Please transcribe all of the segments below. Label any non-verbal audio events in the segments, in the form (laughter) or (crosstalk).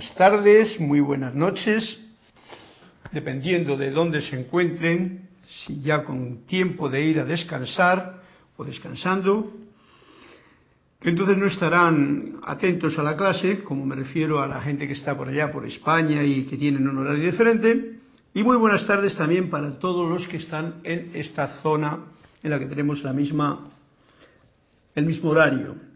buenas tardes, muy buenas noches, dependiendo de dónde se encuentren, si ya con tiempo de ir a descansar o descansando, que entonces no estarán atentos a la clase, como me refiero a la gente que está por allá, por España y que tienen un horario diferente, y muy buenas tardes también para todos los que están en esta zona en la que tenemos la misma, el mismo horario.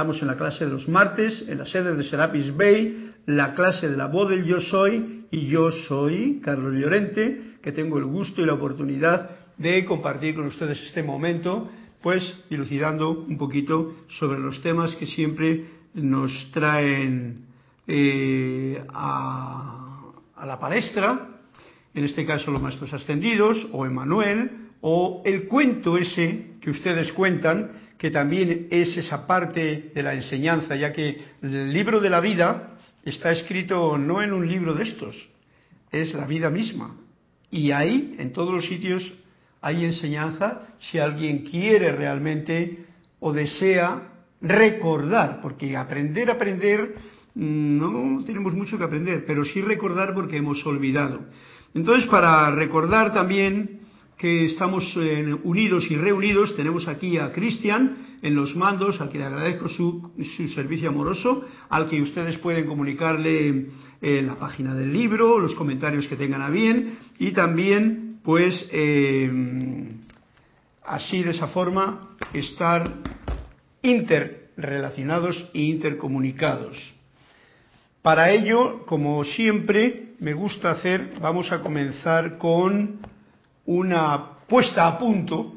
Estamos en la clase de los martes, en la sede de Serapis Bay, la clase de la voz del yo soy, y yo soy Carlos Llorente, que tengo el gusto y la oportunidad de compartir con ustedes este momento, pues dilucidando un poquito sobre los temas que siempre nos traen eh, a, a la palestra, en este caso los maestros ascendidos, o Emanuel, o el cuento ese que ustedes cuentan, que también es esa parte de la enseñanza, ya que el libro de la vida está escrito no en un libro de estos, es la vida misma. Y ahí, en todos los sitios, hay enseñanza si alguien quiere realmente o desea recordar, porque aprender, aprender, mm, no tenemos mucho que aprender, pero sí recordar porque hemos olvidado. Entonces, para recordar también que estamos eh, unidos y reunidos. Tenemos aquí a Cristian en los mandos, al que le agradezco su, su, servicio amoroso, al que ustedes pueden comunicarle en la página del libro, los comentarios que tengan a bien y también, pues, eh, así de esa forma, estar interrelacionados e intercomunicados. Para ello, como siempre, me gusta hacer, vamos a comenzar con una puesta a punto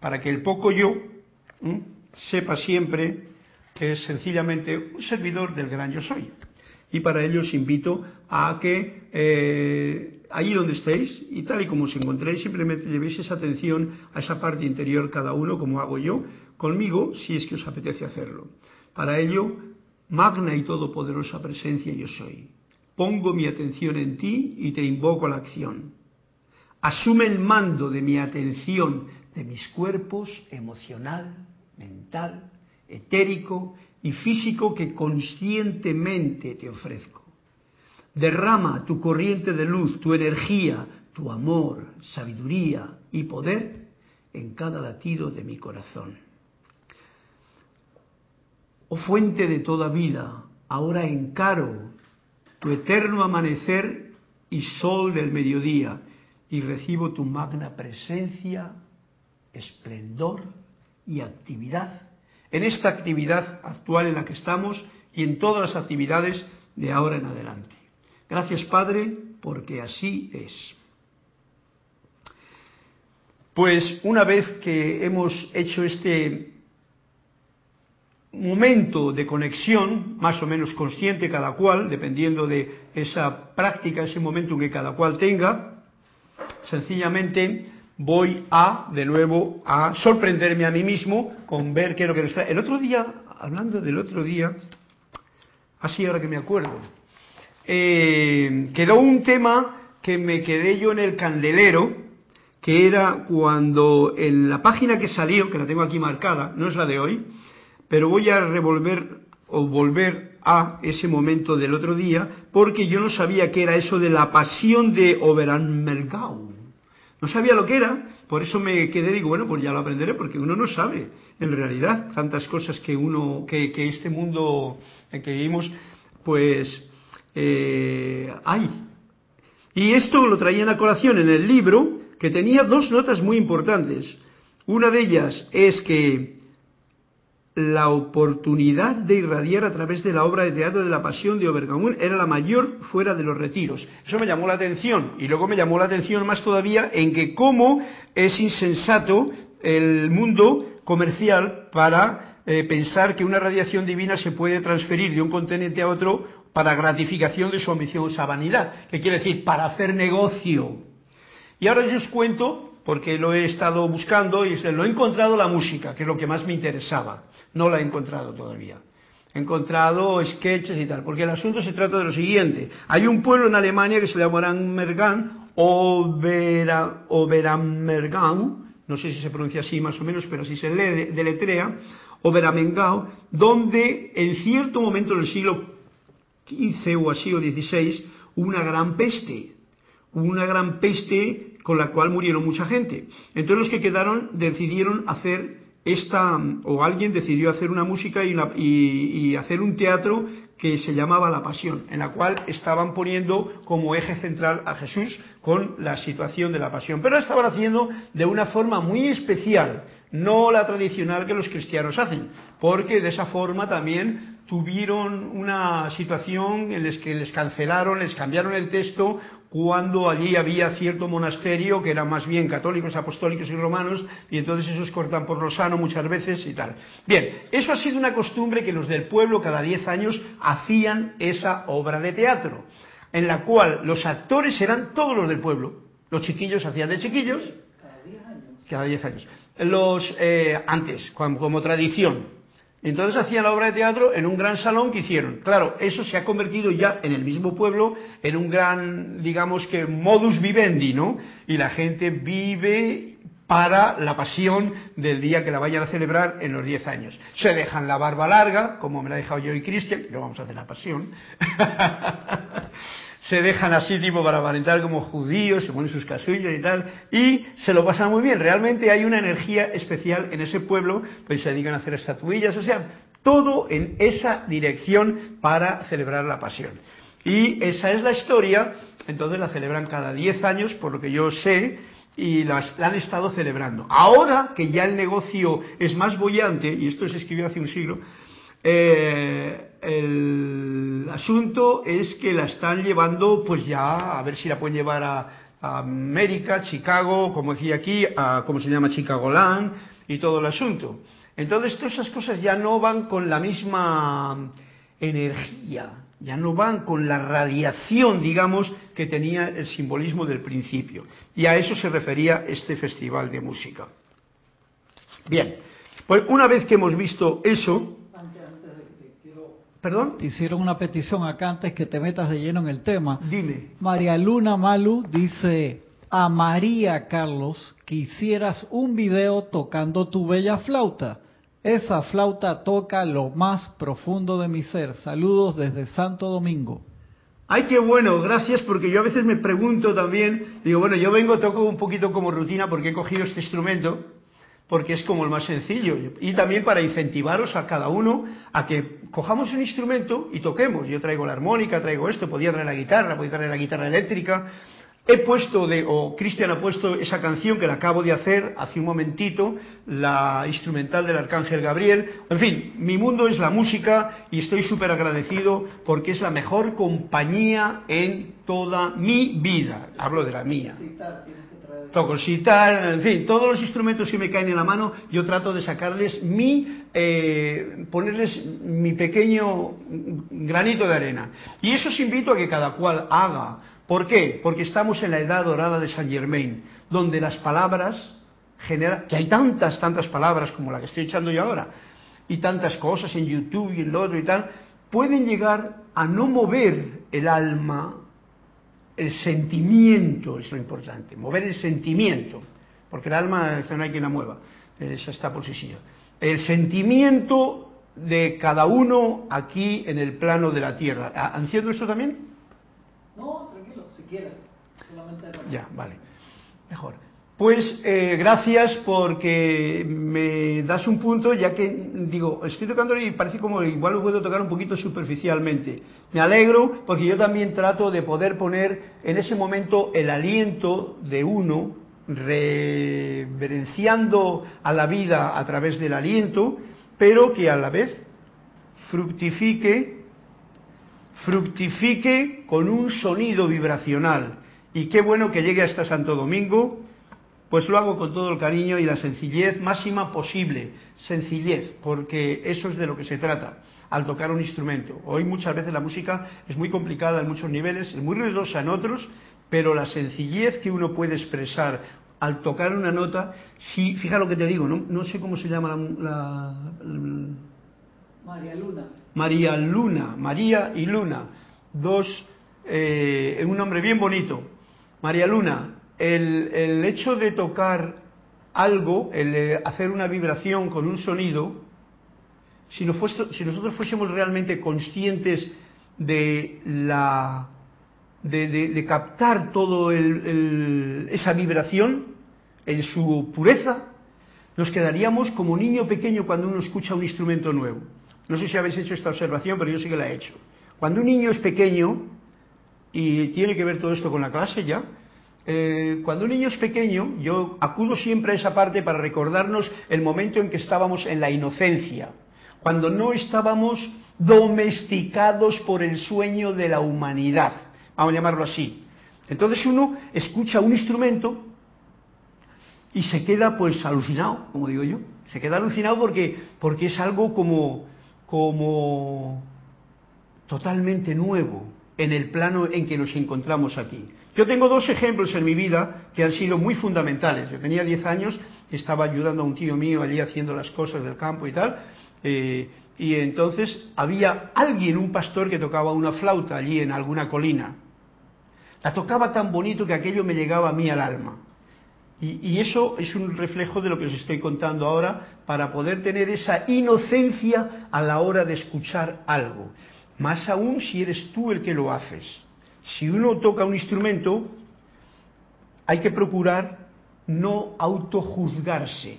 para que el poco yo sepa siempre que es sencillamente un servidor del gran yo soy. Y para ello os invito a que eh, allí donde estéis y tal y como os encontréis, simplemente llevéis esa atención a esa parte interior cada uno, como hago yo, conmigo, si es que os apetece hacerlo. Para ello, magna y todopoderosa presencia yo soy. Pongo mi atención en ti y te invoco a la acción asume el mando de mi atención, de mis cuerpos emocional, mental, etérico y físico que conscientemente te ofrezco. Derrama tu corriente de luz, tu energía, tu amor, sabiduría y poder en cada latido de mi corazón. Oh fuente de toda vida, ahora encaro tu eterno amanecer y sol del mediodía y recibo tu magna presencia, esplendor y actividad en esta actividad actual en la que estamos y en todas las actividades de ahora en adelante. Gracias Padre, porque así es. Pues una vez que hemos hecho este momento de conexión, más o menos consciente cada cual, dependiendo de esa práctica, ese momento que cada cual tenga, sencillamente voy a, de nuevo, a sorprenderme a mí mismo con ver qué es lo que nos trae. El otro día, hablando del otro día, así ahora que me acuerdo, eh, quedó un tema que me quedé yo en el candelero, que era cuando en la página que salió, que la tengo aquí marcada, no es la de hoy, pero voy a revolver o volver a ese momento del otro día, porque yo no sabía qué era eso de la pasión de Oberammergau. No sabía lo que era, por eso me quedé, digo, bueno, pues ya lo aprenderé, porque uno no sabe, en realidad, tantas cosas que uno, que, que este mundo en que vivimos, pues eh, hay. Y esto lo traían a colación en el libro, que tenía dos notas muy importantes. Una de ellas es que la oportunidad de irradiar a través de la obra de teatro de la Pasión de Obergamun era la mayor fuera de los retiros. Eso me llamó la atención y luego me llamó la atención más todavía en que cómo es insensato el mundo comercial para eh, pensar que una radiación divina se puede transferir de un continente a otro para gratificación de su ambiciosa vanidad, que quiere decir para hacer negocio. Y ahora yo os cuento porque lo he estado buscando y lo he encontrado la música, que es lo que más me interesaba. No la he encontrado todavía. He encontrado sketches y tal, porque el asunto se trata de lo siguiente. Hay un pueblo en Alemania que se llama Oberammergau, no sé si se pronuncia así más o menos, pero así se lee, deletrea, Oberammergau, donde en cierto momento del siglo 15 o así o 16, una gran peste, una gran peste con la cual murieron mucha gente. Entonces los que quedaron decidieron hacer esta, o alguien decidió hacer una música y, y hacer un teatro que se llamaba La Pasión, en la cual estaban poniendo como eje central a Jesús con la situación de la pasión. Pero lo estaban haciendo de una forma muy especial, no la tradicional que los cristianos hacen, porque de esa forma también tuvieron una situación en la que les cancelaron, les cambiaron el texto cuando allí había cierto monasterio que eran más bien católicos, apostólicos y romanos, y entonces esos cortan por lo sano muchas veces y tal. Bien, eso ha sido una costumbre que los del pueblo cada diez años hacían esa obra de teatro, en la cual los actores eran todos los del pueblo. Los chiquillos hacían de chiquillos. Cada diez años. Los, eh, antes, como tradición, entonces hacían la obra de teatro en un gran salón que hicieron. Claro, eso se ha convertido ya en el mismo pueblo en un gran, digamos que, modus vivendi, ¿no? Y la gente vive para la pasión del día que la vayan a celebrar en los 10 años. Se dejan la barba larga, como me la ha dejado yo y Cristian, no vamos a hacer la pasión. (laughs) se dejan así tipo para aparentar como judíos, se ponen sus casullas y tal, y se lo pasan muy bien. Realmente hay una energía especial en ese pueblo, pues se dedican a hacer estatuillas, o sea, todo en esa dirección para celebrar la pasión. Y esa es la historia, entonces la celebran cada 10 años, por lo que yo sé, y la han estado celebrando. Ahora que ya el negocio es más bollante, y esto se escribió hace un siglo, eh, el asunto es que la están llevando, pues ya, a ver si la pueden llevar a, América, Chicago, como decía aquí, a, ¿cómo se llama? Chicagoland, y todo el asunto. Entonces, todas esas cosas ya no van con la misma energía, ya no van con la radiación, digamos, que tenía el simbolismo del principio. Y a eso se refería este festival de música. Bien, pues una vez que hemos visto eso, ¿Perdón? hicieron una petición acá antes que te metas de lleno en el tema. Dime. María Luna Malu dice, a María Carlos, que hicieras un video tocando tu bella flauta. Esa flauta toca lo más profundo de mi ser. Saludos desde Santo Domingo. Ay, qué bueno, gracias, porque yo a veces me pregunto también, digo, bueno, yo vengo, toco un poquito como rutina porque he cogido este instrumento, porque es como el más sencillo. Y también para incentivaros a cada uno a que cojamos un instrumento y toquemos. Yo traigo la armónica, traigo esto, podía traer la guitarra, podía traer la guitarra eléctrica. He puesto, de, o Cristian ha puesto esa canción que la acabo de hacer hace un momentito, la instrumental del Arcángel Gabriel. En fin, mi mundo es la música y estoy súper agradecido porque es la mejor compañía en toda mi vida. Hablo de la mía toco en fin, todos los instrumentos que me caen en la mano, yo trato de sacarles mi, eh, ponerles mi pequeño granito de arena. Y eso os invito a que cada cual haga. ¿Por qué? Porque estamos en la edad dorada de Saint Germain, donde las palabras generan, que hay tantas, tantas palabras como la que estoy echando yo ahora, y tantas cosas en YouTube y en lo otro y tal, pueden llegar a no mover el alma el sentimiento es lo importante, mover el sentimiento, porque el alma no hay quien la mueva, esa está por sí sola. El sentimiento de cada uno aquí en el plano de la tierra. ¿Enciendo esto también? No, tranquilo, si quieres. Solamente ya, vale. Mejor. Pues eh, gracias porque me das un punto, ya que digo, estoy tocando y parece como igual lo puedo tocar un poquito superficialmente. Me alegro porque yo también trato de poder poner en ese momento el aliento de uno, reverenciando a la vida a través del aliento, pero que a la vez fructifique, fructifique con un sonido vibracional. Y qué bueno que llegue hasta Santo Domingo pues lo hago con todo el cariño y la sencillez máxima posible. Sencillez, porque eso es de lo que se trata al tocar un instrumento. Hoy muchas veces la música es muy complicada en muchos niveles, es muy ruidosa en otros, pero la sencillez que uno puede expresar al tocar una nota, si, fija lo que te digo, no, sé cómo se llama la, María Luna. María Luna, María y Luna, dos, eh, un nombre bien bonito. María Luna, el, hecho de tocar algo, el hacer una vibración con un sonido, si, nosotros fuésemos realmente conscientes de la de, captar todo esa vibración en su pureza, nos quedaríamos como niño pequeño cuando uno escucha un instrumento nuevo. No sé si habéis hecho esta observación, pero yo sí que la he hecho. Cuando un niño es pequeño, y tiene que ver todo esto con la clase ya, eh, cuando un niño es pequeño, yo acudo siempre a esa parte para recordarnos el momento en que estábamos en la inocencia, cuando no estábamos domesticados por el sueño de la humanidad, vamos a llamarlo así. Entonces uno escucha un instrumento y se queda pues alucinado, como digo yo, se queda alucinado porque, porque es algo como, como totalmente nuevo en el plano en que nos encontramos aquí. Yo tengo dos ejemplos en mi vida que han sido muy fundamentales. Yo tenía 10 años, estaba ayudando a un tío mío allí haciendo las cosas del campo y tal, eh, y entonces había alguien, un pastor, que tocaba una flauta allí en alguna colina. La tocaba tan bonito que aquello me llegaba a mí al alma. Y, y, eso es un reflejo de lo que os estoy contando ahora para poder tener esa inocencia a la hora de escuchar algo. Más aún si eres tú el que lo haces. Si uno toca un instrumento, hay que procurar no autojuzgarse.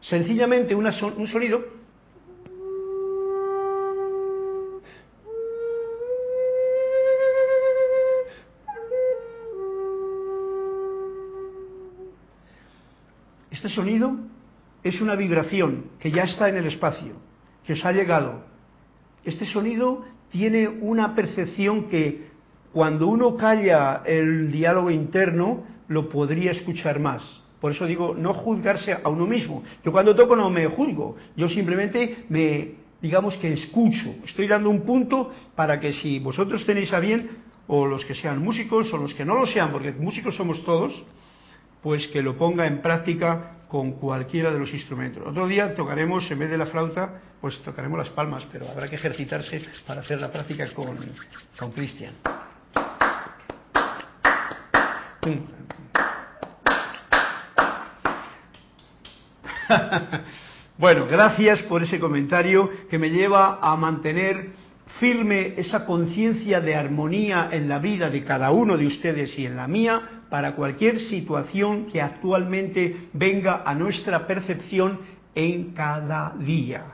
Sencillamente un sonido Este sonido es una vibración que ya está en el espacio, que os ha llegado. Este sonido tiene una percepción que cuando uno calla el diálogo interno lo podría escuchar más. Por eso digo, no juzgarse a uno mismo. Yo cuando toco no me juzgo, yo simplemente me, digamos que escucho. Estoy dando un punto para que si vosotros tenéis a bien, o los que sean músicos, o los que no lo sean, porque músicos somos todos, pues que lo ponga en práctica con cualquiera de los instrumentos. Otro día tocaremos, en vez de la flauta, pues tocaremos las palmas, pero habrá que ejercitarse para hacer la práctica con, con Cristian. (laughs) bueno, gracias por ese comentario que me lleva a mantener firme esa conciencia de armonía en la vida de cada uno de ustedes y en la mía para cualquier situación que actualmente venga a nuestra percepción en cada día.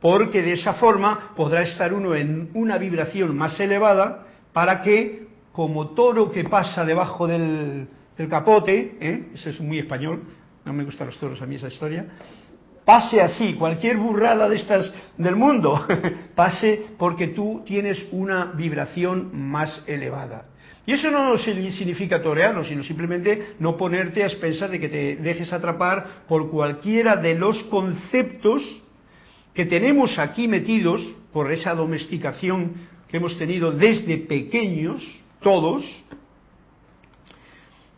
Porque de esa forma podrá estar uno en una vibración más elevada para que, como toro que pasa debajo del, capote, ¿eh? eso es muy español, no me gustan los toros a mí esa historia, pase así, cualquier burrada de estas del mundo, (laughs) pase porque tú tienes una vibración más elevada. Y eso no significa torearlo, sino simplemente no ponerte a expensar de que te dejes atrapar por cualquiera de los conceptos que tenemos aquí metidos por esa domesticación que hemos tenido desde pequeños, todos,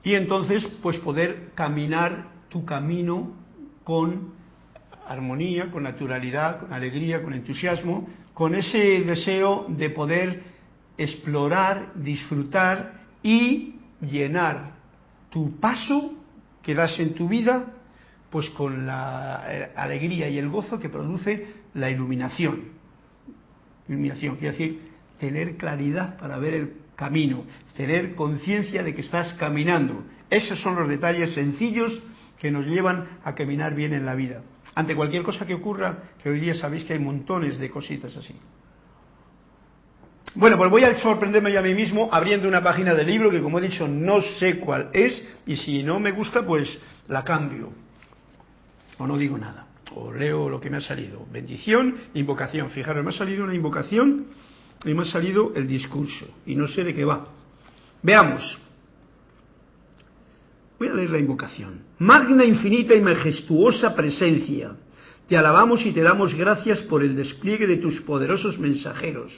y entonces pues poder caminar tu camino con armonía, con naturalidad, con alegría, con entusiasmo, con ese deseo de poder explorar, disfrutar y llenar tu paso que das en tu vida, pues con la eh, alegría y el gozo que produce la iluminación. Iluminación quiere decir tener claridad para ver el camino, tener conciencia de que estás caminando. Esos son los detalles sencillos que nos llevan a caminar bien en la vida ante cualquier cosa que ocurra, que hoy día sabéis que hay montones de cositas así. Bueno, pues voy a sorprenderme yo a mí mismo abriendo una página del libro que, como he dicho, no sé cuál es y si no me gusta, pues la cambio. O no digo nada. O leo lo que me ha salido. Bendición, invocación. Fijaros, me ha salido una invocación y me ha salido el discurso. Y no sé de qué va. Veamos. Voy a leer la invocación. Magna, infinita y majestuosa presencia, te alabamos y te damos gracias por el despliegue de tus poderosos mensajeros.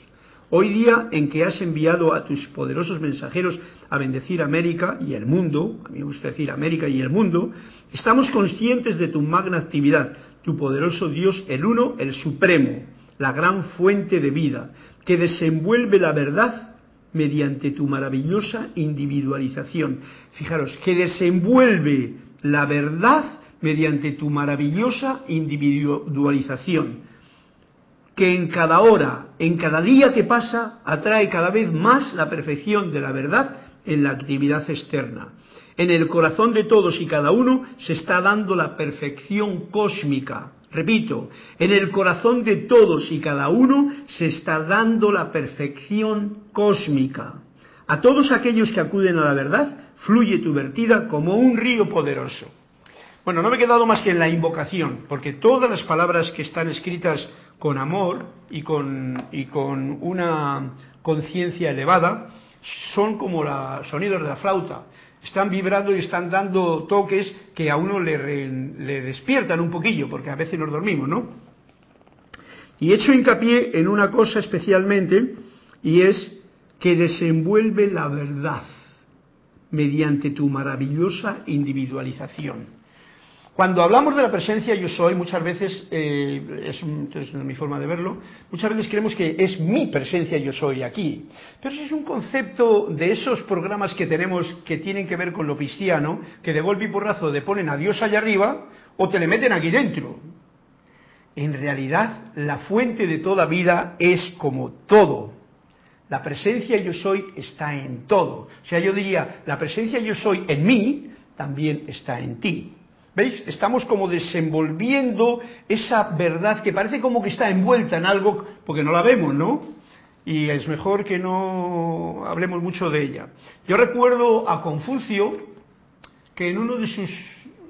Hoy día en que has enviado a tus poderosos mensajeros a bendecir América y el mundo, a mí me gusta decir América y el mundo, estamos conscientes de tu magna actividad, tu poderoso Dios, el uno, el supremo, la gran fuente de vida, que desenvuelve la verdad mediante tu maravillosa individualización. Fijaros, que desenvuelve la verdad mediante tu maravillosa individualización. que en cada hora, en cada día que pasa, atrae cada vez más la perfección de la verdad en la actividad externa. En el corazón de todos y cada uno se está dando la perfección cósmica. Repito, en el corazón de todos y cada uno se está dando la perfección cósmica. A todos aquellos que acuden a la verdad, fluye tu vertida como un río poderoso. Bueno, no me he quedado más que en la invocación, porque todas las palabras que están escritas con amor y con, y con una conciencia elevada son como los sonidos de la flauta. Están vibrando y están dando toques que a uno le, le despiertan un poquillo, porque a veces nos dormimos, ¿no? Y he hecho hincapié en una cosa especialmente, y es que desenvuelve la verdad mediante tu maravillosa individualización. Cuando hablamos de la presencia yo soy, muchas veces, eh, es, mi forma de verlo, muchas veces creemos que es mi presencia yo soy aquí. Pero ese es un concepto de esos programas que tenemos que tienen que ver con lo cristiano, que de golpe y porrazo te ponen a Dios allá arriba o te le meten aquí dentro. En realidad, la fuente de toda vida es como todo. La presencia yo soy está en todo. O sea, yo diría, la presencia yo soy en mí también está en ti. ¿Veis? Estamos como desenvolviendo esa verdad que parece como que está envuelta en algo porque no la vemos, ¿no? Y es mejor que no hablemos mucho de ella. Yo recuerdo a Confucio que en una de sus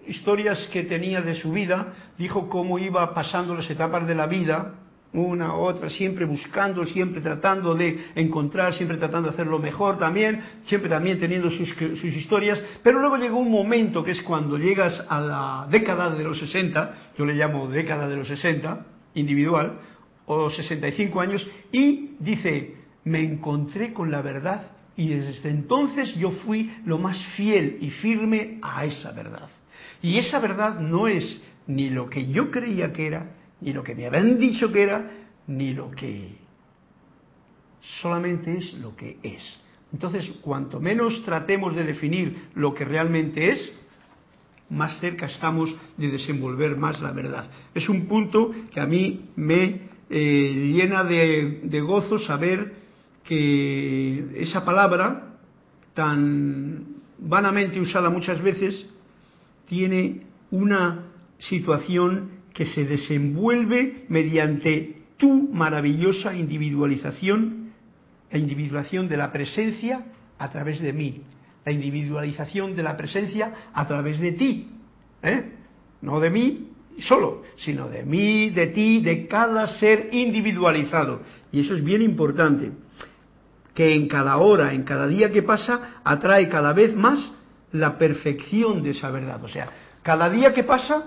historias que tenía de su vida dijo cómo iba pasando las etapas de la vida una, otra, siempre buscando, siempre tratando de encontrar, siempre tratando de hacerlo mejor también, siempre también teniendo sus, sus, historias, pero luego llegó un momento que es cuando llegas a la década de los 60, yo le llamo década de los 60, individual, o 65 años, y dice, me encontré con la verdad y desde entonces yo fui lo más fiel y firme a esa verdad. Y esa verdad no es ni lo que yo creía que era, ni lo que me habían dicho que era, ni lo que solamente es lo que es. Entonces, cuanto menos tratemos de definir lo que realmente es, más cerca estamos de desenvolver más la verdad. Es un punto que a mí me eh, llena de, de gozo saber que esa palabra, tan vanamente usada muchas veces, tiene una situación que se desenvuelve mediante tu maravillosa individualización, la individualización de la presencia a través de mí, la individualización de la presencia a través de ti, ¿eh? no de mí solo, sino de mí, de ti, de cada ser individualizado. Y eso es bien importante, que en cada hora, en cada día que pasa, atrae cada vez más la perfección de esa verdad. O sea, cada día que pasa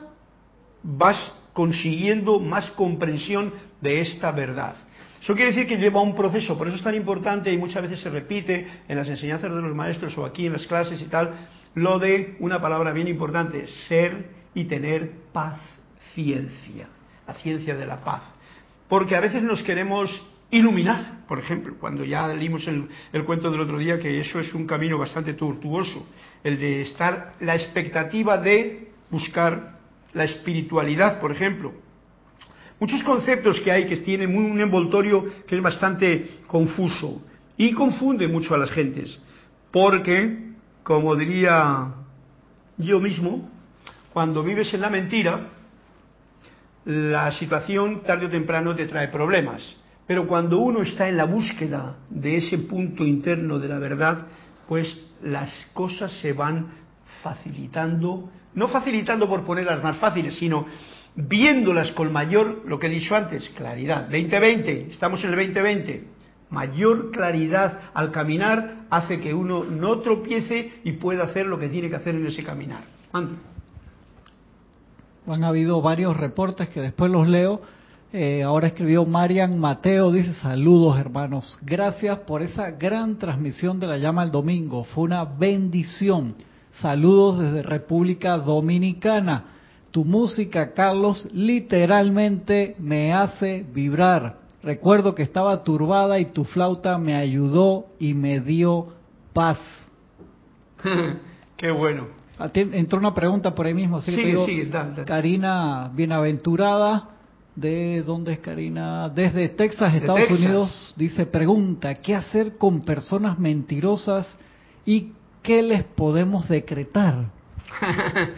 vas consiguiendo más comprensión de esta verdad. Eso quiere decir que lleva un proceso, por eso es tan importante y muchas veces se repite en las enseñanzas de los maestros o aquí en las clases y tal, lo de una palabra bien importante, ser y tener paciencia, la ciencia de la paz. Porque a veces nos queremos iluminar, por ejemplo, cuando ya leímos el, el, cuento del otro día, que eso es un camino bastante tortuoso, el de estar, la expectativa de buscar la espiritualidad, por ejemplo. Muchos conceptos que hay que tienen un envoltorio que es bastante confuso y confunde mucho a las gentes, porque, como diría yo mismo, cuando vives en la mentira, la situación tarde o temprano te trae problemas. Pero cuando uno está en la búsqueda de ese punto interno de la verdad, pues las cosas se van facilitando no facilitando por ponerlas más fáciles, sino viéndolas con mayor, lo que he dicho antes, claridad. 2020, estamos en el 2020. Mayor claridad al caminar hace que uno no tropiece y pueda hacer lo que tiene que hacer en ese caminar. Han habido varios reportes que después los leo. Eh, ahora escribió Marian Mateo, dice saludos hermanos, gracias por esa gran transmisión de la llama el domingo, fue una bendición. Saludos desde República Dominicana. Tu música, Carlos, literalmente me hace vibrar. Recuerdo que estaba turbada y tu flauta me ayudó y me dio paz. (laughs) Qué bueno. Entró una pregunta por ahí mismo, así que digo, Karina Bienaventurada ¿De dónde es Karina? Desde Texas, De Estados Texas. Unidos, dice, pregunta, ¿qué hacer con personas mentirosas y qué les podemos decretar? (laughs)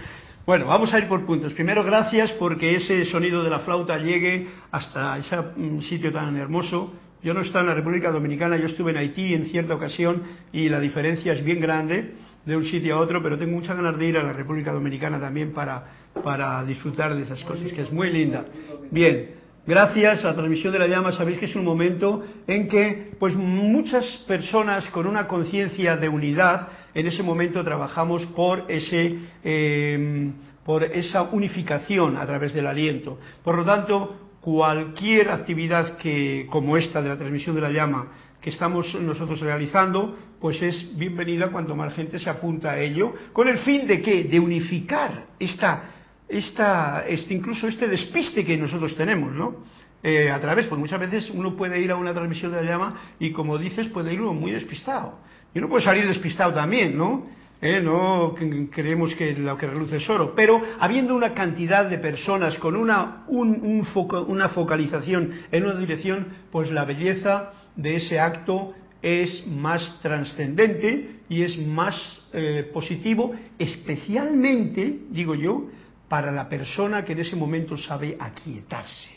Bueno, vamos a ir por puntos. Primero, gracias porque ese sonido de la flauta llegue hasta ese mm, sitio tan hermoso. Yo no estaba en la República Dominicana, yo estuve en Haití en cierta ocasión y la diferencia es bien grande de un sitio a otro, pero tengo muchas ganas de ir a la República Dominicana también para, para disfrutar de esas cosas, que es muy linda. Bien, gracias a la transmisión de la llama, sabéis que es un momento en que pues muchas personas con una conciencia de unidad, en ese momento trabajamos por ese eh, por esa unificación a través del aliento. Por lo tanto, cualquier actividad que como esta de la transmisión de la llama que estamos nosotros realizando, pues es bienvenida cuanto más gente se apunta a ello, con el fin de qué? De unificar esta, esta, este, incluso este despiste que nosotros tenemos, ¿no? Eh, a través, pues muchas veces uno puede ir a una transmisión de la llama y como dices, puede ir uno muy despistado. Y uno puede salir despistado también, ¿no? Eh, no creemos que lo que reluce es oro, pero habiendo una cantidad de personas con una, una focalización en una dirección, pues la belleza de ese acto es más trascendente y es más eh, positivo, especialmente, digo yo, para la persona que en ese momento sabe aquietarse.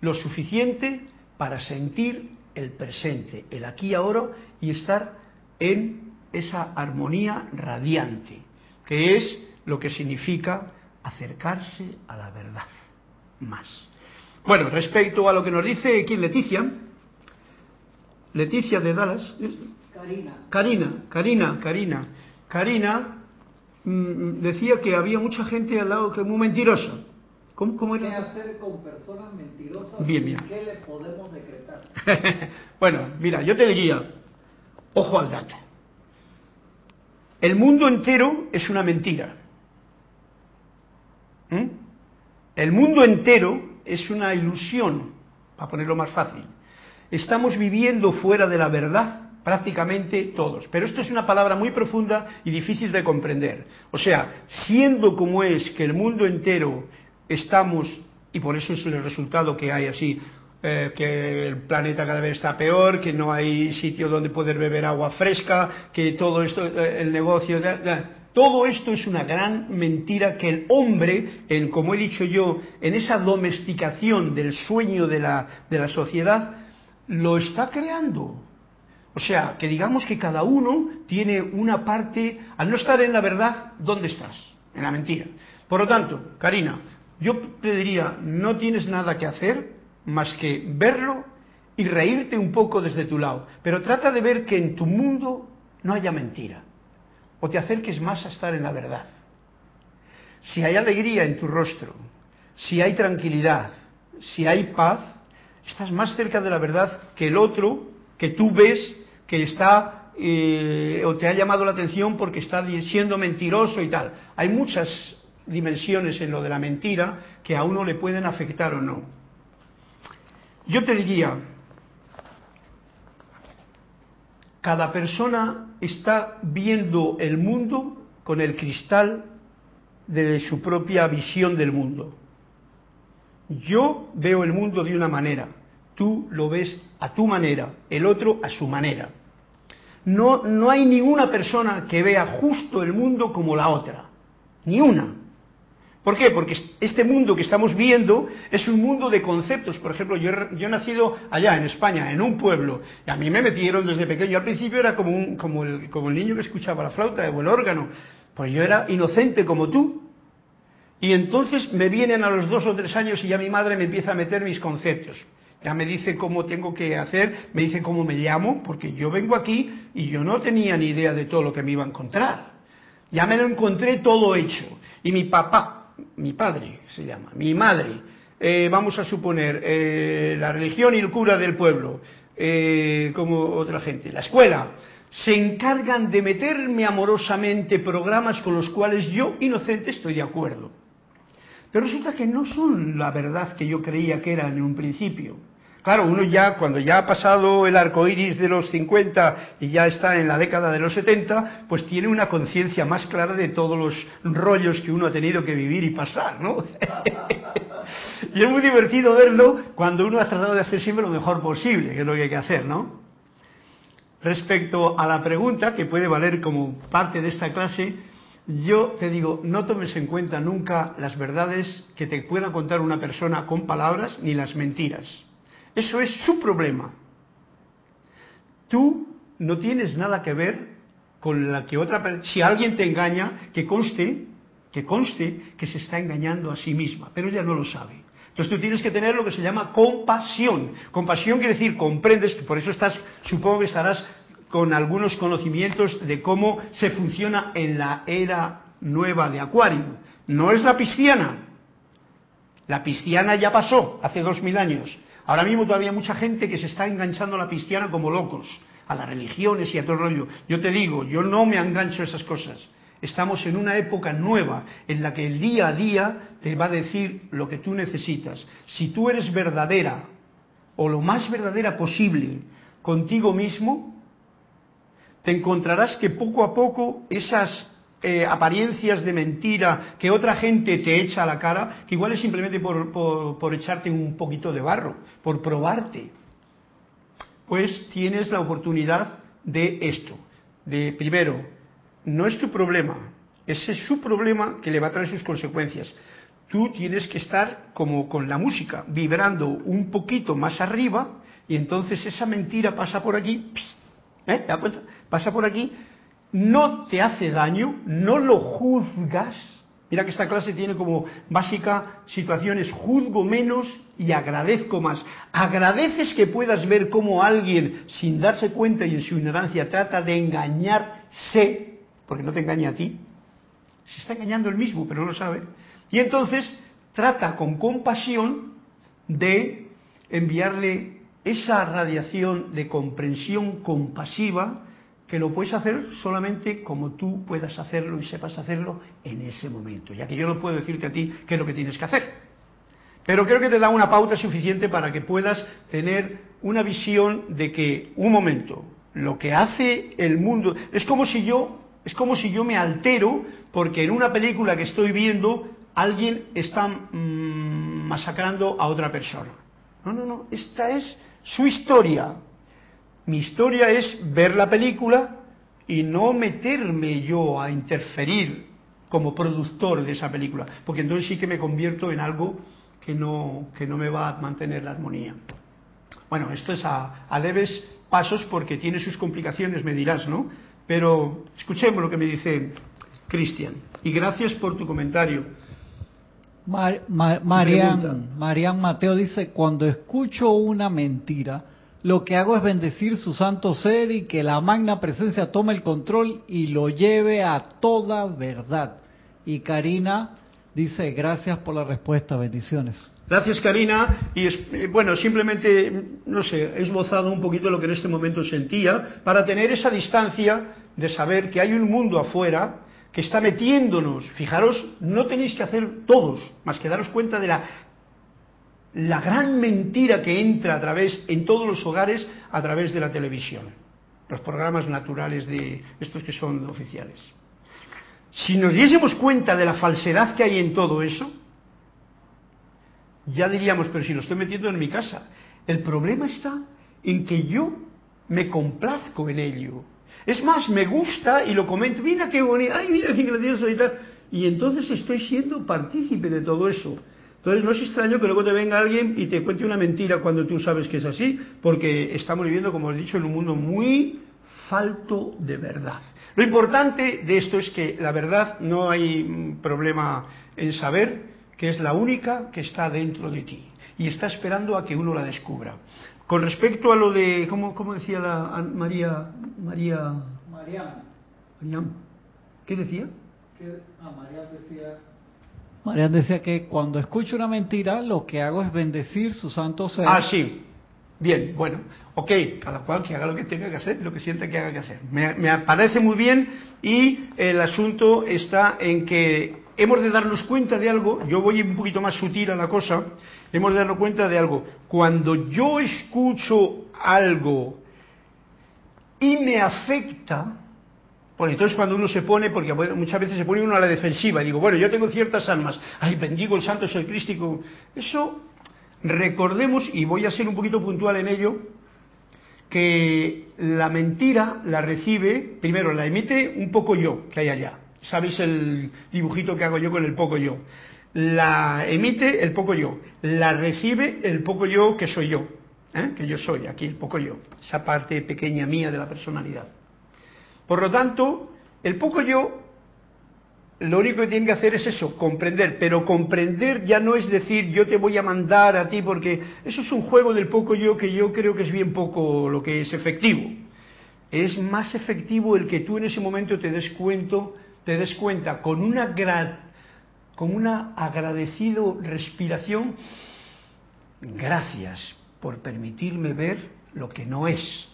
Lo suficiente para sentir el presente, el aquí y ahora, y estar en esa armonía radiante, que es lo que significa acercarse a la verdad más. Bueno, respecto a lo que nos dice quién Leticia, Leticia de Dallas, Karina. Karina, Karina, Karina, Karina mm, decía que había mucha gente al lado que muy mentirosa. ¿Cómo, cómo ¿Qué era? hacer con personas mentirosas Bien, qué les podemos decretar? (laughs) bueno, mira, yo te diría, ojo al dato. El mundo entero es una mentira. ¿Mm? El mundo entero es una ilusión, para ponerlo más fácil. Estamos viviendo fuera de la verdad prácticamente todos. Pero esto es una palabra muy profunda y difícil de comprender. O sea, siendo como es que el mundo entero estamos, y por eso es el resultado que hay así, eh, que el planeta cada vez está peor, que no hay sitio donde poder beber agua fresca, que todo esto, eh, el negocio, todo esto es una gran mentira que el hombre, en, como he dicho yo, en esa domesticación del sueño de la, de la sociedad, lo está creando. O sea, que digamos que cada uno tiene una parte, al no estar en la verdad, ¿dónde estás? En la mentira. Por lo tanto, Karina, yo te diría, no tienes nada que hacer más que verlo y reírte un poco desde tu lado, pero trata de ver que en tu mundo no haya mentira, o te acerques más a estar en la verdad. Si hay alegría en tu rostro, si hay tranquilidad, si hay paz, estás más cerca de la verdad que el otro que tú ves que está eh, o te ha llamado la atención porque está siendo mentiroso y tal. Hay muchas dimensiones en lo de la mentira que a uno le pueden afectar o no. Yo te diría, cada persona está viendo el mundo con el cristal de su propia visión del mundo. Yo veo el mundo de una manera, tú lo ves a tu manera, el otro a su manera. No, no hay ninguna persona que vea justo el mundo como la otra, ni una. ¿Por qué? Porque este mundo que estamos viendo es un mundo de conceptos. Por ejemplo, yo, yo he nacido allá en España, en un pueblo, y a mí me metieron desde pequeño. Al principio era como, un, como, el, como el niño que escuchaba la flauta o el órgano. Pues yo era inocente como tú. Y entonces me vienen a los dos o tres años y ya mi madre me empieza a meter mis conceptos. Ya me dice cómo tengo que hacer, me dice cómo me llamo, porque yo vengo aquí y yo no tenía ni idea de todo lo que me iba a encontrar. Ya me lo encontré todo hecho. Y mi papá, mi padre se llama, mi madre, eh, vamos a suponer, eh, la religión y el cura del pueblo, eh, como otra gente, la escuela, se encargan de meterme amorosamente programas con los cuales yo, inocente, estoy de acuerdo. Pero resulta que no son la verdad que yo creía que eran en un principio. Claro, uno ya, cuando ya ha pasado el arco iris de los 50 y ya está en la década de los 70, pues tiene una conciencia más clara de todos los rollos que uno ha tenido que vivir y pasar, ¿no? (laughs) y es muy divertido verlo cuando uno ha tratado de hacer siempre lo mejor posible, que es lo que hay que hacer, ¿no? Respecto a la pregunta, que puede valer como parte de esta clase, yo te digo, no tomes en cuenta nunca las verdades que te pueda contar una persona con palabras ni las mentiras. Eso es su problema. Tú no tienes nada que ver con la que otra persona... Si alguien te engaña, que conste, que conste que se está engañando a sí misma, pero ella no lo sabe. Entonces tú tienes que tener lo que se llama compasión. Compasión quiere decir comprendes, por eso estás, supongo que estarás con algunos conocimientos de cómo se funciona en la era nueva de Acuario. No es la pisciana. La pisciana ya pasó hace dos mil años. Ahora mismo todavía hay mucha gente que se está enganchando a la pisciana como locos, a las religiones y a todo el rollo. Yo te digo, yo no me engancho a esas cosas. Estamos en una época nueva en la que el día a día te va a decir lo que tú necesitas. Si tú eres verdadera o lo más verdadera posible contigo mismo, te encontrarás que poco a poco esas eh, apariencias de mentira que otra gente te echa a la cara, que igual es simplemente por, por echarte un poquito de barro, por probarte, pues tienes la oportunidad de esto, de primero no es tu problema, ese es su problema que le va a traer sus consecuencias. Tú tienes que estar como con la música, vibrando un poquito más arriba y entonces esa mentira pasa por aquí, ¿eh? Pasa por aquí, no te hace daño, no lo juzgas. Mira que esta clase tiene como básica situaciones juzgo menos y agradezco más. Agradeces que puedas ver cómo alguien, sin darse cuenta y en su ignorancia, trata de engañarse porque no te engaña a ti, se está engañando él mismo, pero no lo sabe. Y entonces trata con compasión de enviarle esa radiación de comprensión compasiva que lo puedes hacer solamente como tú puedas hacerlo y sepas hacerlo en ese momento, ya que yo no puedo decirte a ti qué es lo que tienes que hacer. Pero creo que te da una pauta suficiente para que puedas tener una visión de que, un momento, lo que hace el mundo, es como si yo es como si yo me altero porque en una película que estoy viendo alguien está mm, masacrando a otra persona. No, no, no, esta es su historia. Mi historia es ver la película y no meterme yo a interferir como productor de esa película, porque entonces sí que me convierto en algo que no, que no me va a mantener la armonía. Bueno, esto es a, a leves pasos porque tiene sus complicaciones, me dirás, ¿no? Pero escuchemos lo que me dice Cristian. Y gracias por tu comentario. Marian, Mateo dice, cuando escucho una mentira, lo que hago es bendecir su santo ser y que la magna presencia tome el control y lo lleve a toda verdad. Y Karina dice, gracias por la respuesta, bendiciones. Gracias, Karina. Y eh, bueno, simplemente, no sé, he esbozado un poquito lo que en este momento sentía para tener esa distancia de saber que hay un mundo afuera que está metiéndonos. Fijaros, no tenéis que hacer todos, más que daros cuenta de la, la gran mentira que entra a través, en todos los hogares, a través de la televisión. Los programas naturales de estos que son oficiales. Si nos diésemos cuenta de la falsedad que hay en todo eso, ya diríamos, pero si lo estoy metiendo en mi casa. El problema está en que yo me complazco en ello. Es más, me gusta y lo comento, mira qué bonito, ay, mira qué gracioso y tal. Y entonces estoy siendo partícipe de todo eso. Entonces no es extraño que luego te venga alguien y te cuente una mentira cuando tú sabes que es así, porque estamos viviendo, como he dicho, en un mundo muy falto de verdad. Lo importante de esto es que la verdad no hay problema en saber, que es la única que está dentro de ti y está esperando a que uno la descubra. Con respecto a lo de, ¿cómo, cómo decía la María? María. Mariam. ¿Qué decía? Que, ah, María decía. María decía que cuando escucho una mentira, lo que hago es bendecir su santo ser. Ah, sí. Bien, bueno, ok, cada cual que haga lo que tenga que hacer, lo que sienta que haga que hacer. Me, me parece muy bien y el asunto está en que hemos de darnos cuenta de algo, yo voy un poquito más sutil a la cosa, hemos de darnos cuenta de algo. Cuando yo escucho algo y me afecta, Porque entonces cuando uno se pone, porque muchas veces se pone uno a la defensiva, digo, bueno, yo tengo ciertas almas, ay, bendigo el santo el crístico. Eso, recordemos, y voy a ser un poquito puntual en ello, que la mentira la recibe, primero la emite un poco yo que hay allá. ¿Sabéis el dibujito que hago yo con el poco yo? La emite el poco yo, la recibe el poco yo que soy yo, ¿eh? que yo soy aquí, el poco yo, esa parte pequeña mía de la personalidad. Por lo tanto, el poco yo lo único que tiene que hacer es eso, comprender, pero comprender ya no es decir yo te voy a mandar a ti porque eso es un juego del poco yo que yo creo que es bien poco lo que es efectivo. Es más efectivo el que tú en ese momento te des cuenta, te des cuenta con una con una agradecido respiración, gracias por permitirme ver lo que no es.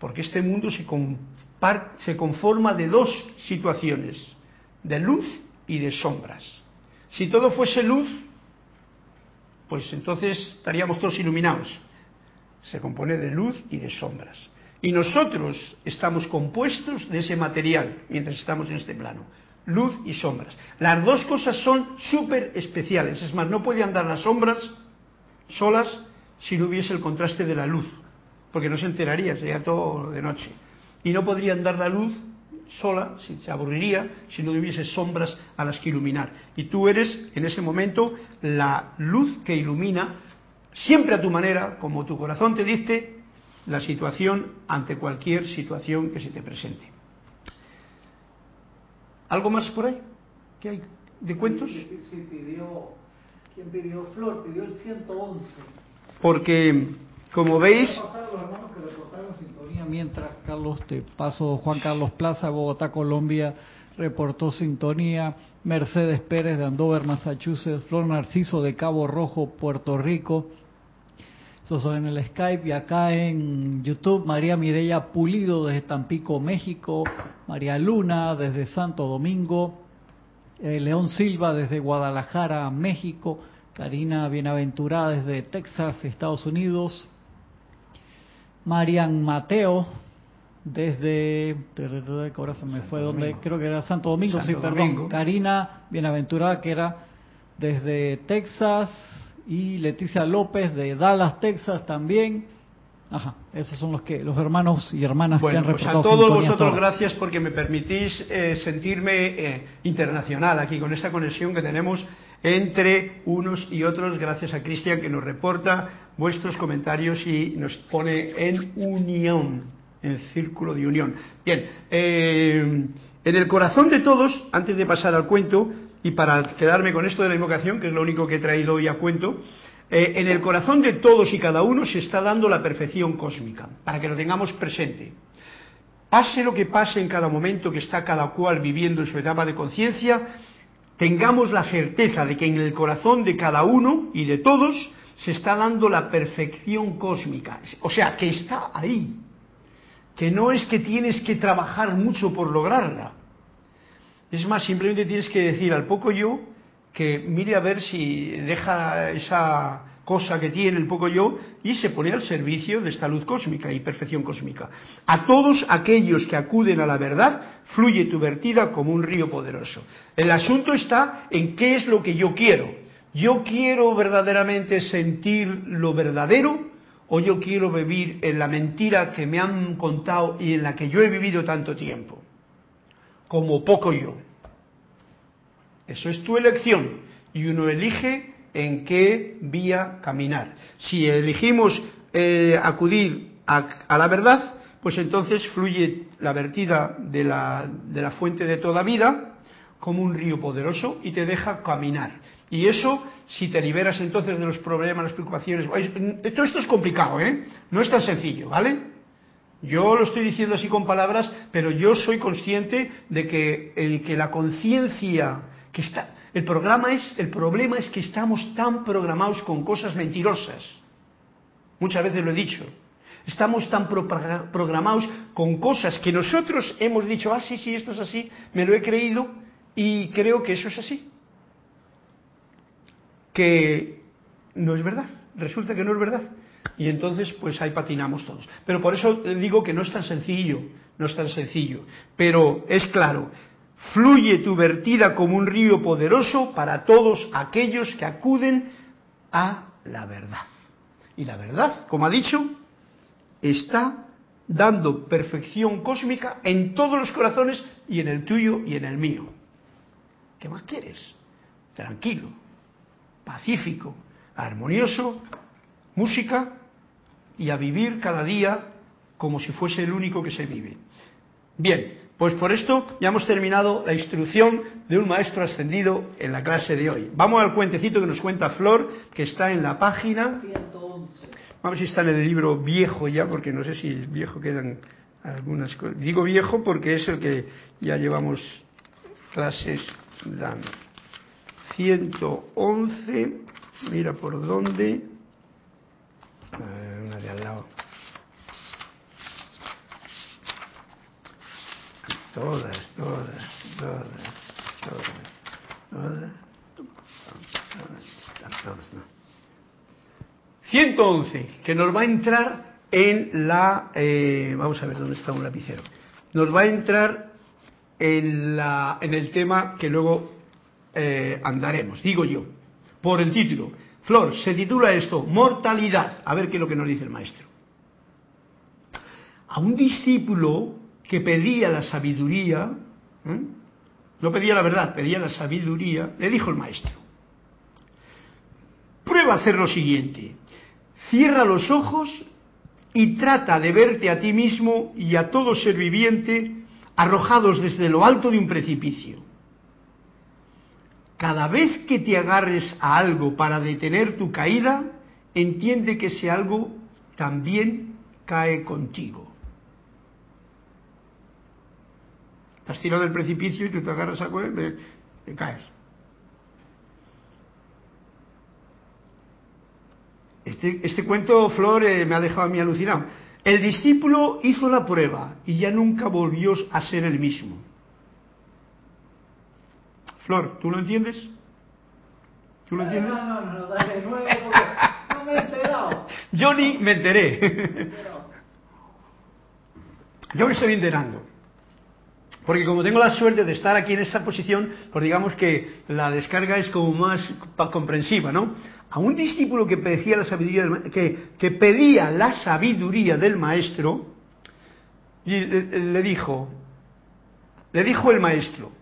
Porque este mundo se, conforma de dos situaciones de luz y de sombras. Si todo fuese luz, pues entonces estaríamos todos iluminados. Se compone de luz y de sombras. Y nosotros estamos compuestos de ese material mientras estamos en este plano. Luz y sombras. Las dos cosas son súper especiales. Es más, no puede andar las sombras solas si no hubiese el contraste de la luz. Porque no se enteraría, sería todo de noche. Y no podría andar la luz sola, se aburriría si no hubiese sombras a las que iluminar. Y tú eres en ese momento la luz que ilumina, siempre a tu manera, como tu corazón te dice, la situación ante cualquier situación que se te presente. ¿Algo más por ahí? ¿Qué hay de cuentos? Sí, pidió, ¿quién pidió? Flor, pidió el 111. Porque, como veis mientras Carlos te paso Juan Carlos Plaza, Bogotá, Colombia, reportó sintonía, Mercedes Pérez de Andover, Massachusetts, Flor Narciso de Cabo Rojo, Puerto Rico. Eso son en el Skype y acá en YouTube, María Mireya Pulido desde Tampico, México, María Luna desde Santo Domingo, León Silva desde Guadalajara, México, Karina Bienaventurada desde Texas, Estados Unidos, Marian Mateo, desde, ahora se me fue, donde creo que era Santo Domingo, sí, perdón. Karina Bienaventurada, que era desde Texas, y Leticia López de Dallas, Texas también. Ajá, esos son los que los hermanos y hermanas que han pues a todos vosotros gracias porque me permitís eh, sentirme eh, internacional aquí con esta conexión que tenemos entre unos y otros, gracias a Cristian que nos reporta vuestros comentarios y nos pone en unión, en círculo de unión. Bien, eh, en el corazón de todos, antes de pasar al cuento, y para quedarme con esto de la invocación, que es lo único que he traído hoy a cuento, eh, en el corazón de todos y cada uno se está dando la perfección cósmica, para que lo tengamos presente. Pase lo que pase en cada momento que está cada cual viviendo en su etapa de conciencia, tengamos la certeza de que en el corazón de cada uno y de todos se está dando la perfección cósmica. O sea, que está ahí. Que no es que tienes que trabajar mucho por lograrla. Es más, simplemente tienes que decir al poco yo que mire a ver si deja esa cosa que tiene el poco yo y se pone al servicio de esta luz cósmica y perfección cósmica. A todos aquellos que acuden a la verdad, fluye tu vertida como un río poderoso. El asunto está en qué es lo que yo quiero. ¿Yo quiero verdaderamente sentir lo verdadero o yo quiero vivir en la mentira que me han contado y en la que yo he vivido tanto tiempo? Como poco yo. Eso es tu elección y uno elige en qué vía caminar. Si elegimos eh, acudir a, la verdad, pues entonces fluye la vertida de la, de la fuente de toda vida como un río poderoso y te deja caminar. Y eso, si te liberas entonces de los problemas, las preocupaciones, todo esto es complicado, ¿eh? No es tan sencillo, ¿vale? Yo lo estoy diciendo así con palabras, pero yo soy consciente de que el que la conciencia que está, el, programa es, el problema es que estamos tan programados con cosas mentirosas. Muchas veces lo he dicho. Estamos tan programados con cosas que nosotros hemos dicho, ah, sí, sí, esto es así, me lo he creído y creo que eso es así. Que no es verdad, resulta que no es verdad. Y entonces, pues ahí patinamos todos. Pero por eso digo que no es tan sencillo. no es tan sencillo, pero es claro, fluye tu vertida como un río poderoso para todos aquellos que acuden a la verdad. Y la verdad, como ha dicho, está dando perfección cósmica en todos los corazones y en el tuyo y en el mío. ¿Qué más quieres? Tranquilo, pacífico, armonioso, música y a vivir cada día como si fuese el único que se vive. Bien, pues por esto ya hemos terminado la instrucción de un maestro ascendido en la clase de hoy. Vamos al cuentecito que nos cuenta Flor, que está en la página. Vamos a ver si está en el libro viejo ya, porque no sé si viejo quedan algunas cosas. Digo viejo porque es el que ya llevamos clases dando. 111, mira por dónde. una de al lado. Todas, todas, todas, todas, todas, todas, todas, no. 111, que nos va a entrar en la... Eh, vamos a ver dónde está un lapicero. Nos va a entrar en, la, en el tema que luego eh, andaremos, digo yo, por el título. Flor, se titula esto, Mortalidad. A ver qué es lo que nos dice el maestro. A un discípulo que pedía la sabiduría, ¿eh? no pedía la verdad, pedía la sabiduría, le dijo el maestro, prueba a hacer lo siguiente, cierra los ojos y trata de verte a ti mismo y a todo ser viviente arrojados desde lo alto de un precipicio. Cada vez que te agarres a algo para detener tu caída, entiende que ese algo también cae contigo. Estás tirado del precipicio y tú te agarras a él, te caes. Este, este cuento, Flor, eh, me ha dejado a mí alucinado. El discípulo hizo la prueba y ya nunca volvió a ser el mismo. Flor, ¿tú lo entiendes? ¿Tú lo entiendes? No, no, no, dale nuevo porque no me he enterado. (laughs) Yo ni me enteré. Yo me estoy enterando. Porque como tengo la suerte de estar aquí en esta posición, pues digamos que la descarga es como más comprensiva, ¿no? A un discípulo que pedía la sabiduría del, que, pedía la sabiduría del maestro, y le, dijo, le dijo el maestro,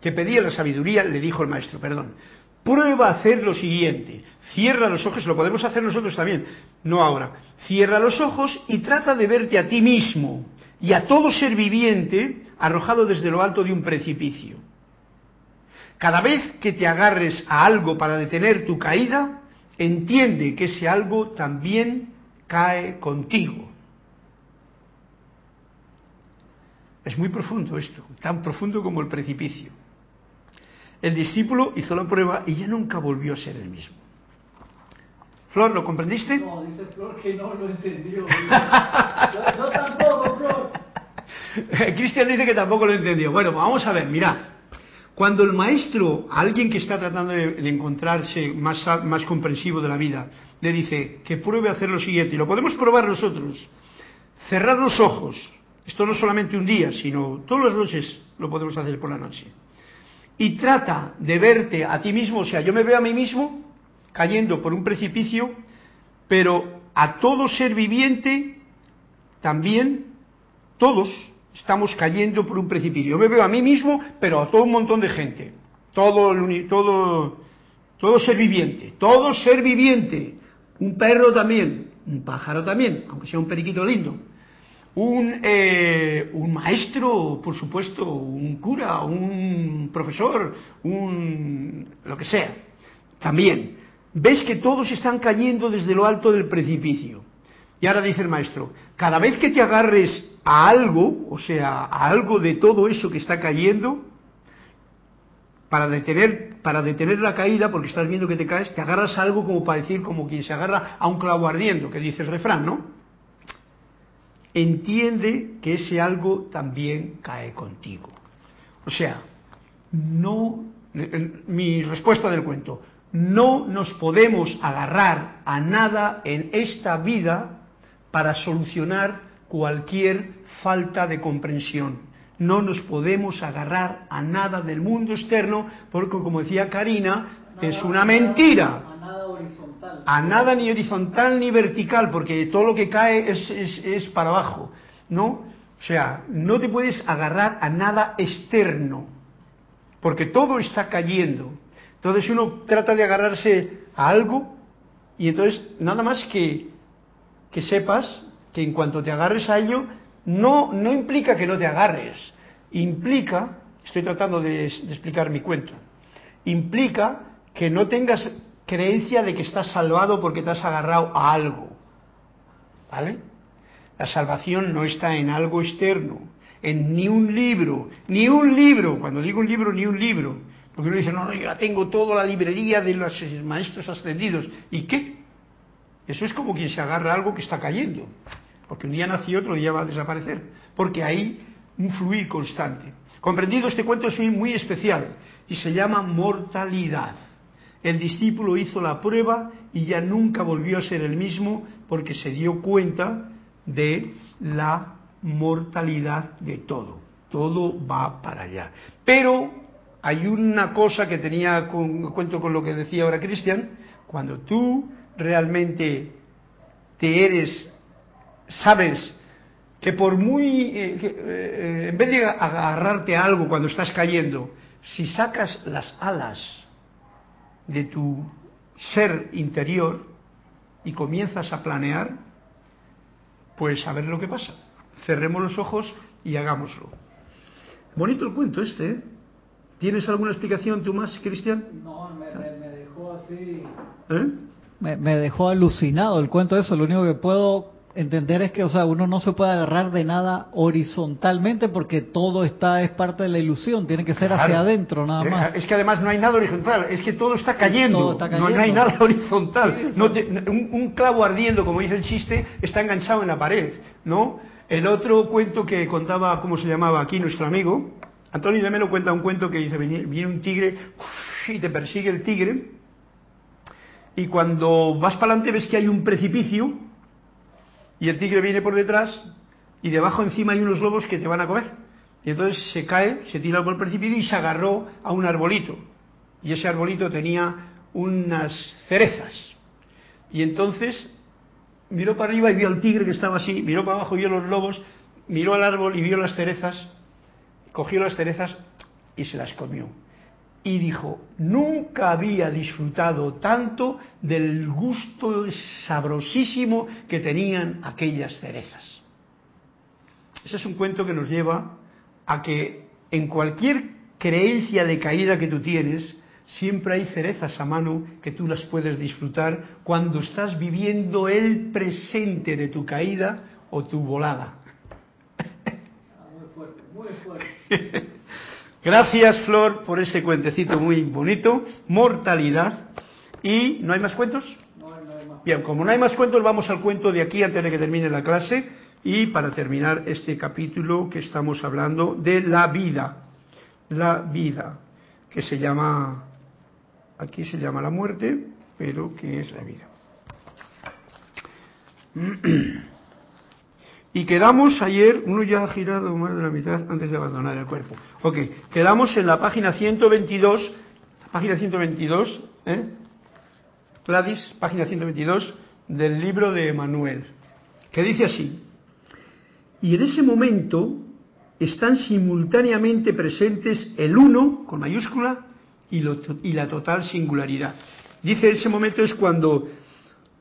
que pedía la sabiduría, le dijo el maestro, perdón, prueba a hacer lo siguiente, cierra los ojos, lo podemos hacer nosotros también, no ahora, cierra los ojos y trata de verte a ti mismo y a todo ser viviente arrojado desde lo alto de un precipicio. Cada vez que te agarres a algo para detener tu caída, entiende que ese algo también cae contigo. Es muy profundo esto, tan profundo como el precipicio. El discípulo hizo la prueba y ya nunca volvió a ser el mismo. Flor, ¿lo comprendiste? No, dice Flor que no lo entendió. (laughs) yo, tampoco, Flor. (laughs) Cristian dice que tampoco lo entendió. Bueno, vamos a ver, mira. Cuando el maestro, alguien que está tratando de, encontrarse más, más comprensivo de la vida, le dice que pruebe a hacer lo siguiente, y lo podemos probar nosotros, cerrar los ojos, esto no solamente un día, sino todas las noches lo podemos hacer por la noche, y trata de verte a ti mismo, o sea, yo me veo a mí mismo cayendo por un precipicio, pero a todo ser viviente también, todos, estamos cayendo por un precipicio. Yo me veo a mí mismo, pero a todo un montón de gente. Todo, todo, todo ser viviente, todo ser viviente. Un perro también, un pájaro también, aunque sea un periquito lindo. Un, eh, un maestro, por supuesto, un cura, un profesor, un lo que sea. También. Ves que todos están cayendo desde lo alto del precipicio. Y ahora dice el maestro, cada vez que te agarres a algo, o sea, a algo de todo eso que está cayendo, para detener, para detener la caída, porque estás viendo que te caes, te agarras a algo como para decir, como quien se agarra a un clavo ardiendo, que dice el refrán, ¿no? Entiende que ese algo también cae contigo. O sea, no, mi respuesta del cuento, no nos podemos agarrar a nada en esta vida para solucionar cualquier falta de comprensión. No nos podemos agarrar a nada del mundo externo porque, como decía Karina, es una mentira. A nada horizontal. A nada ni horizontal ni vertical, porque todo lo que cae es, es, es para abajo, ¿no? O sea, no te puedes agarrar a nada externo, porque todo está cayendo. Entonces uno trata de agarrarse a algo y entonces nada más que, que sepas que en cuanto te agarres a ello, no, no implica que no te agarres, implica, estoy tratando de, explicar mi cuento, implica que no tengas creencia de que estás salvado porque te has agarrado a algo. ¿Vale? La salvación no está en algo externo, en ni un libro, ni un libro, cuando digo un libro, ni un libro, porque uno dice, no, no, yo ya tengo toda la librería de los maestros ascendidos. ¿Y qué? Eso es como quien se agarra a algo que está cayendo, porque un día nace y otro día va a desaparecer, porque hay un fluir constante. Comprendido, este cuento es muy especial y se llama mortalidad. El discípulo hizo la prueba y ya nunca volvió a ser el mismo porque se dio cuenta de la mortalidad de todo. Todo va para allá. Pero hay una cosa que tenía con, cuento con lo que decía ahora Cristian, cuando tú realmente te eres, sabes que por muy, eh, que, eh, en vez de agarrarte a algo cuando estás cayendo, si sacas las alas de tu ser interior y comienzas a planear, pues a ver lo que pasa. Cerremos los ojos y hagámoslo. Bonito el cuento este, ¿eh? ¿Tienes alguna explicación tú más, Cristian? No, me, me, me, dejó así. ¿Eh? Me, me, dejó alucinado el cuento eso. Lo único que puedo entender es que, o sea, uno no se puede agarrar de nada horizontalmente porque todo está es parte de la ilusión, tiene que ser Claro. hacia adentro nada Eh, más. Es que además no hay nada horizontal, es que todo está cayendo. todo está No, no hay nada (laughs) horizontal. Sí, No te- un, un clavo ardiendo, como dice el chiste, está enganchado en la pared, ¿no? El otro cuento que contaba, ¿cómo se llamaba aquí nuestro amigo? Antonio de Melo cuenta un cuento que dice, viene un tigre y te persigue el tigre y cuando vas para adelante ves que hay un precipicio y el tigre viene por detrás y debajo encima hay unos lobos que te van a comer. Y entonces se cae, se tira por el precipicio y se agarró a un arbolito. Y ese arbolito tenía unas cerezas. Y entonces miró para arriba y vio al tigre que estaba así, miró para abajo y vio los lobos, miró al árbol y vio las cerezas, cogió las cerezas y se las comió. Y dijo, nunca había disfrutado tanto del gusto sabrosísimo que tenían aquellas cerezas. Ese es un cuento que nos lleva a que en cualquier creencia de caída que tú tienes, siempre hay cerezas a mano que tú las puedes disfrutar cuando estás viviendo el presente de tu caída o tu volada. Muy fuerte, muy fuerte. (laughs) Gracias, Flor, por ese cuentecito muy bonito. Mortalidad. ¿Y no hay más cuentos? No, no hay más. Bien, como no hay más cuentos, vamos al cuento de aquí antes de que termine la clase y para terminar este capítulo que estamos hablando de la vida. La vida, que se llama, aquí se llama la muerte, pero que es la vida. (clears throat) Y quedamos ayer, uno ya ha girado más de la mitad antes de abandonar el cuerpo. Ok, quedamos en la página 122, página 122, ¿eh? Gladys, página 122 del libro de Manuel, que dice así, y en ese momento están simultáneamente presentes el uno, con mayúscula, y, lo- y la total singularidad. Dice ese momento es cuando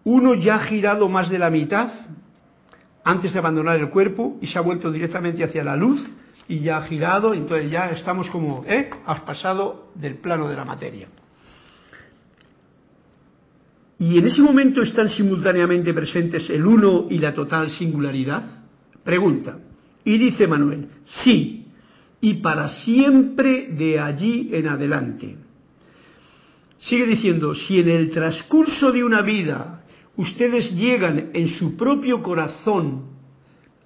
uno ya ha girado más de la mitad antes de abandonar el cuerpo y se ha vuelto directamente hacia la luz y ya ha girado, entonces ya estamos como, ¿eh? Has pasado del plano de la materia. Y en ese momento están simultáneamente presentes el uno y la total singularidad. Pregunta. Y dice Manuel, sí, y para siempre de allí en adelante. Sigue diciendo, si en el transcurso de una vida ustedes llegan en su propio corazón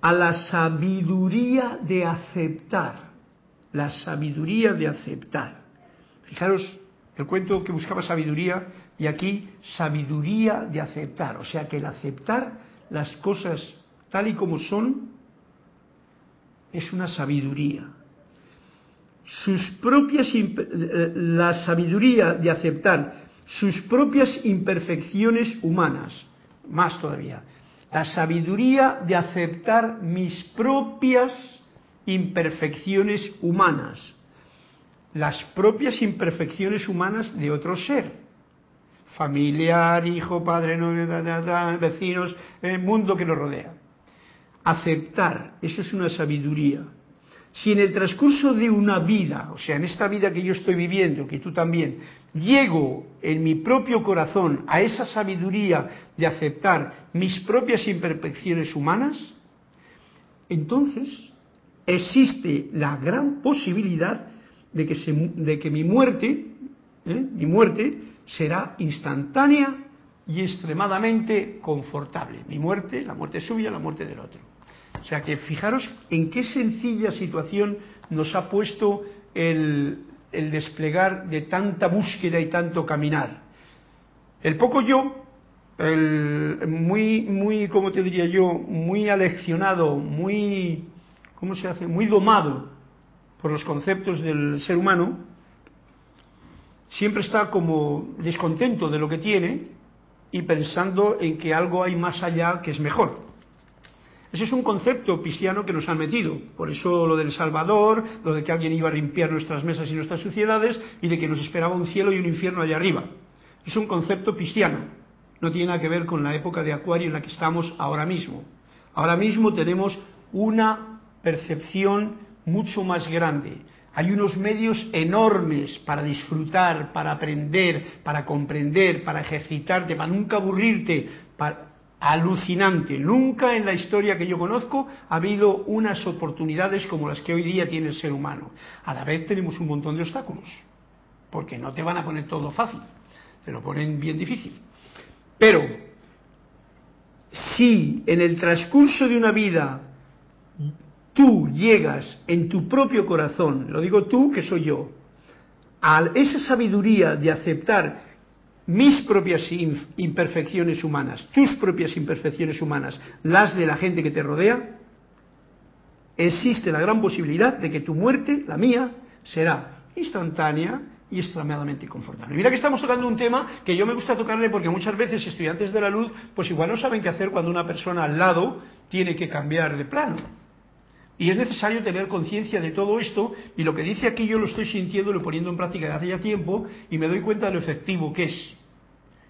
a la sabiduría de aceptar, la sabiduría de aceptar. Fijaros, el cuento que buscaba sabiduría y aquí sabiduría de aceptar, o sea que el aceptar las cosas tal y como son es una sabiduría. Sus propias eh, la sabiduría de aceptar sus propias imperfecciones humanas, más todavía, la sabiduría de aceptar mis propias imperfecciones humanas, las propias imperfecciones humanas de otro ser, familiar, hijo, padre, novio, vecinos, el mundo que nos rodea. Aceptar, eso es una sabiduría. Si en el transcurso de una vida, o sea, en esta vida que yo estoy viviendo, que tú también, llego en mi propio corazón a esa sabiduría de aceptar mis propias imperfecciones humanas, entonces existe la gran posibilidad de que, mi muerte, ¿eh? mi muerte, será instantánea y extremadamente confortable. Mi muerte, la muerte suya, la muerte del otro. O sea que fijaros en qué sencilla situación nos ha puesto el, el desplegar de tanta búsqueda y tanto caminar. El poco yo, el muy, muy, ¿cómo te diría yo? Muy aleccionado, muy, ¿cómo se hace? Muy domado por los conceptos del ser humano, siempre está como descontento de lo que tiene y pensando en que algo hay más allá que es mejor. Ese es un concepto cristiano que nos han metido. Por eso lo del Salvador, lo de que alguien iba a limpiar nuestras mesas y nuestras suciedades y de que nos esperaba un cielo y un infierno allá arriba. Es un concepto cristiano. No tiene nada que ver con la época de Acuario en la que estamos ahora mismo. Ahora mismo tenemos una percepción mucho más grande. Hay unos medios enormes para disfrutar, para aprender, para comprender, para ejercitarte, para nunca aburrirte, para, alucinante. Nunca en la historia que yo conozco ha habido unas oportunidades como las que hoy día tiene el ser humano. A la vez tenemos un montón de obstáculos, porque no te van a poner todo fácil, te lo ponen bien difícil. Pero si en el transcurso de una vida tú llegas en tu propio corazón, lo digo tú que soy yo, a esa sabiduría de aceptar mis propias imperfecciones humanas, tus propias imperfecciones humanas, las de la gente que te rodea, existe la gran posibilidad de que tu muerte, la mía, será instantánea y extremadamente confortable. Mira que estamos tocando un tema que yo me gusta tocarle porque muchas veces estudiantes de la luz pues igual no saben qué hacer cuando una persona al lado tiene que cambiar de plano. Y es necesario tener conciencia de todo esto y lo que dice aquí yo lo estoy sintiendo, lo poniendo en práctica desde hace ya tiempo y me doy cuenta de lo efectivo que es.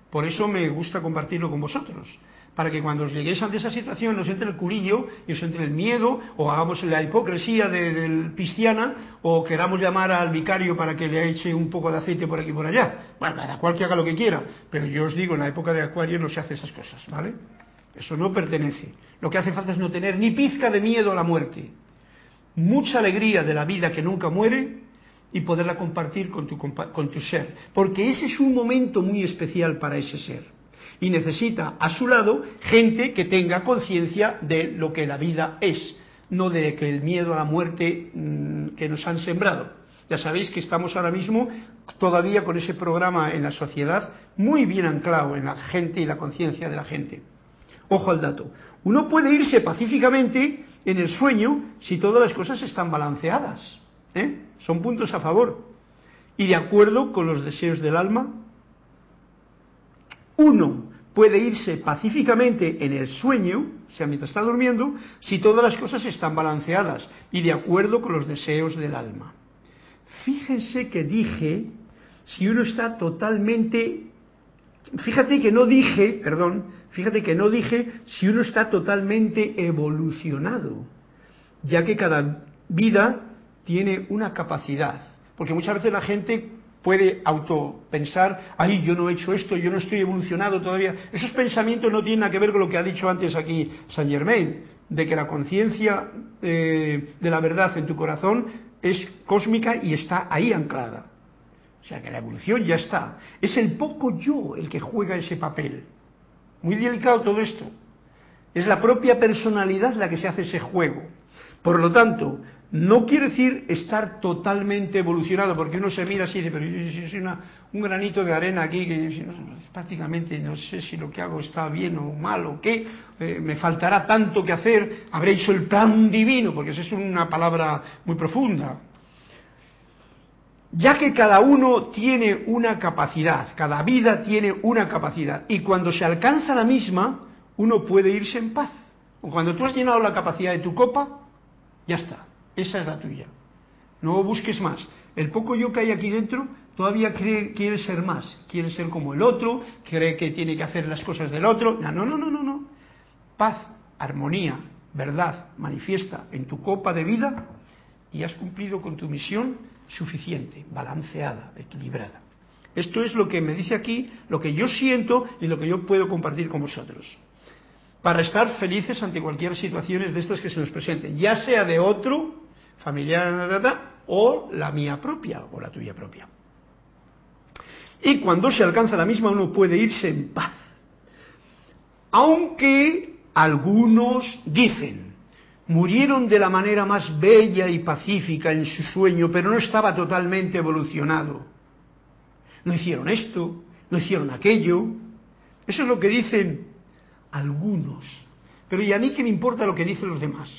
Por eso me gusta compartirlo con vosotros, para que cuando os lleguéis ante esa situación nos entre el curillo y os entre el miedo, o hagamos la hipocresía del cristiana, o queramos llamar al vicario para que le eche un poco de aceite por aquí y por allá. Bueno, cada cual que haga lo que quiera, pero yo os digo, en la época de Acuario no se hace esas cosas, ¿vale? Eso no pertenece. Lo que hace falta es no tener ni pizca de miedo a la muerte. Mucha alegría de la vida que nunca muere y poderla compartir con tu, con tu ser. Porque ese es un momento muy especial para ese ser. Y necesita a su lado gente que tenga conciencia de lo que la vida es, no de que el miedo a la muerte mm, que nos han sembrado. Ya sabéis que estamos ahora mismo todavía con ese programa en la sociedad muy bien anclado en la gente y la conciencia de la gente. Ojo al dato. Uno puede irse pacíficamente en el sueño si todas las cosas están balanceadas. ¿eh? Son puntos a favor. Y de acuerdo con los deseos del alma, uno puede irse pacíficamente en el sueño, o sea, mientras está durmiendo, si todas las cosas están balanceadas y de acuerdo con los deseos del alma. Fíjense que dije, si uno está totalmente, fíjate que no dije, perdón, fíjate que no dije si uno está totalmente evolucionado, ya que cada vida tiene una capacidad, porque muchas veces la gente puede autopensar, ay, yo no he hecho esto, yo no estoy evolucionado todavía. Esos pensamientos no tienen nada que ver con lo que ha dicho antes aquí Saint Germain, de que la conciencia eh, de la verdad en tu corazón es cósmica y está ahí anclada. O sea que la evolución ya está. Es el poco yo el que juega ese papel. Muy delicado todo esto. Es la propia personalidad la que se hace ese juego. Por lo tanto, no quiere decir estar totalmente evolucionado, porque uno se mira así y dice, pero yo, soy un granito de arena aquí, que prácticamente no sé si lo que hago está bien o mal o qué, eh, me faltará tanto que hacer, habré hecho el plan divino, porque esa es una palabra muy profunda. Ya que cada uno tiene una capacidad, cada vida tiene una capacidad, y cuando se alcanza la misma, uno puede irse en paz. Cuando tú has llenado la capacidad de tu copa, ya está esa es la tuya. No busques más. El poco yo que hay aquí dentro todavía cree, quiere ser más, quiere ser como el otro, cree que tiene que hacer las cosas del otro. No, no, no, no. no. Paz, armonía, verdad manifiesta en tu copa de vida y has cumplido con tu misión suficiente, balanceada, equilibrada. Esto es lo que me dice aquí, lo que yo siento y lo que yo puedo compartir con vosotros. Para estar felices ante cualquier situación de estas que se nos presenten, ya sea de otro familiar o la mía propia o la tuya propia. Y cuando se alcanza la misma uno puede irse en paz. Aunque algunos dicen, murieron de la manera más bella y pacífica en su sueño, pero no estaba totalmente evolucionado. No hicieron esto, no hicieron aquello. Eso es lo que dicen algunos. Pero ¿y a mí qué me importa lo que dicen los demás?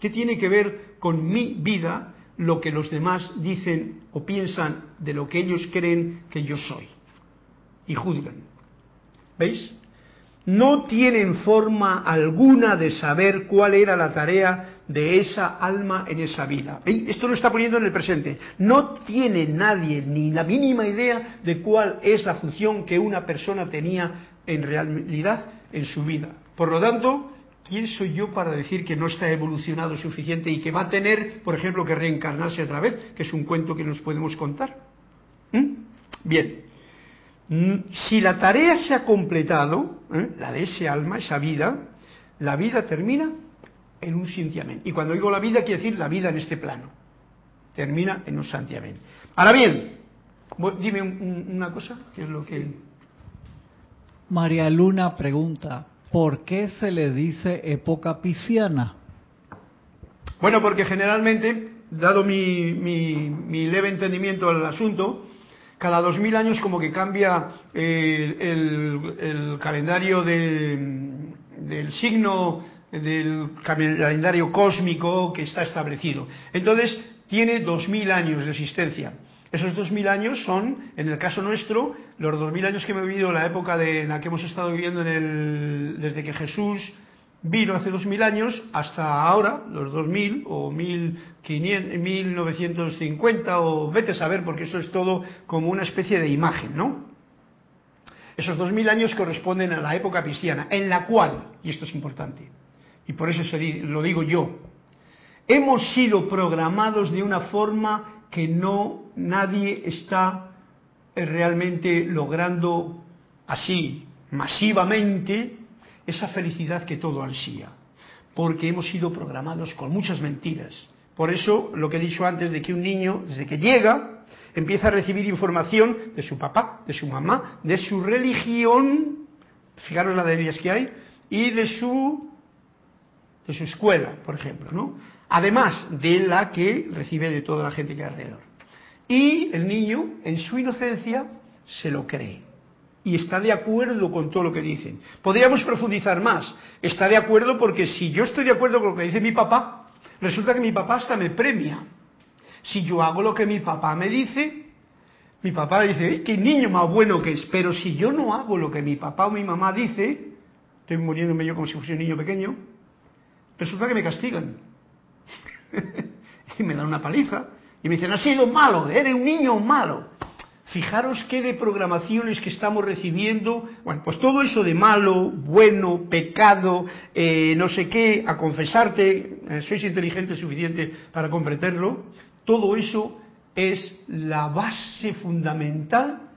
¿Qué tiene que ver con mi vida lo que los demás dicen o piensan de lo que ellos creen que yo soy? Y juzgan. ¿Veis? No tienen forma alguna de saber cuál era la tarea de esa alma en esa vida. Esto lo está poniendo en el presente. No tiene nadie ni la mínima idea de cuál es la función que una persona tenía en realidad en su vida. Por lo tanto, ¿quién soy yo para decir que no está evolucionado suficiente y que va a tener, por ejemplo, que reencarnarse otra vez, que es un cuento que nos podemos contar? ¿Mm? Bien, si la tarea se ha completado, ¿eh? la de ese alma, esa vida, la vida termina en un santiamén. Y cuando digo la vida, quiere decir la vida en este plano. Termina en un santiamén. Ahora bien, dime una cosa, ¿qué es lo que... María Luna pregunta, ¿Por qué se le dice época pisciana? Bueno, porque generalmente, dado mi, leve entendimiento del asunto, cada dos mil años como que cambia eh, el, calendario del signo del calendario cósmico que está establecido. Entonces, tiene dos mil años de existencia. Esos dos mil años son, en el caso nuestro, los dos mil años que hemos vivido, la época de, en la que hemos estado viviendo en el, desde que Jesús vino hace dos mil años hasta ahora, los dos mil o mil novecientos cincuenta o vete a saber, porque eso es todo como una especie de imagen, ¿no? Esos dos mil años corresponden a la época cristiana, en la cual, y esto es importante, y por eso lo digo yo, hemos sido programados de una forma que no nadie está eh, realmente logrando así masivamente esa felicidad que todo ansía, porque hemos sido programados con muchas mentiras. Por eso lo que he dicho antes de que un niño, desde que llega, empieza a recibir información de su papá, de su mamá, de su religión, fijaros la de ellas que hay, y de su de su escuela, por ejemplo, ¿no? además de la que recibe de toda la gente que hay alrededor. Y el niño, en su inocencia, se lo cree y está de acuerdo con todo lo que dicen. Podríamos profundizar más. Está de acuerdo porque si yo estoy de acuerdo con lo que dice mi papá, resulta que mi papá hasta me premia. Si yo hago lo que mi papá me dice, mi papá dice, qué niño más bueno que es. Pero si yo no hago lo que mi papá o mi mamá dice, estoy muriéndome yo como si fuese un niño pequeño, resulta que me castigan. (laughs) y me dan una paliza. Y me dicen, has sido malo, eres un niño malo. Fijaros qué de programaciones que estamos recibiendo. Bueno, pues todo eso de malo, bueno, pecado, eh, no sé qué, a confesarte, eh, sois inteligente suficiente para comprenderlo. Todo eso es la base fundamental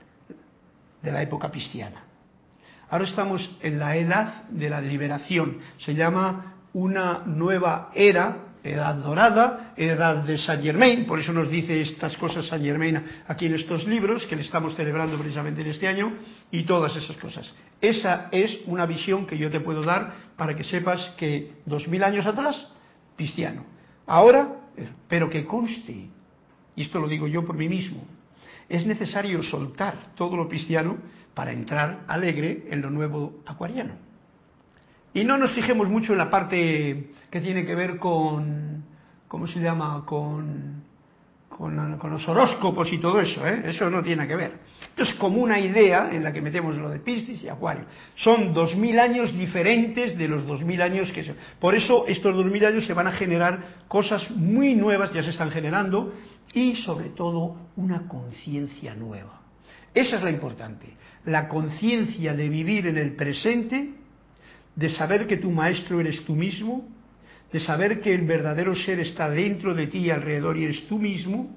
de la época cristiana. Ahora estamos en la edad de la liberación. Se llama una nueva era edad dorada, edad de Saint Germain, por eso nos dice estas cosas Saint Germain aquí en estos libros que le estamos celebrando precisamente en este año y todas esas cosas. Esa es una visión que yo te puedo dar para que sepas que dos mil años atrás, cristiano, Ahora, pero que conste, y esto lo digo yo por mí mismo, es necesario soltar todo lo cristiano para entrar alegre en lo nuevo acuariano. Y no nos fijemos mucho en la parte que tiene que ver con, ¿cómo se llama? Con, con, los horóscopos y todo eso, ¿eh? eso no tiene que ver. Esto es como una idea en la que metemos lo de Piscis y Acuario. Son dos mil años diferentes de los dos mil años que se... Por eso estos dos mil años se van a generar cosas muy nuevas, ya se están generando, y sobre todo una conciencia nueva. Esa es la importante, la conciencia de vivir en el presente, de saber que tu maestro eres tú mismo, de saber que el verdadero ser está dentro de ti y alrededor y eres tú mismo,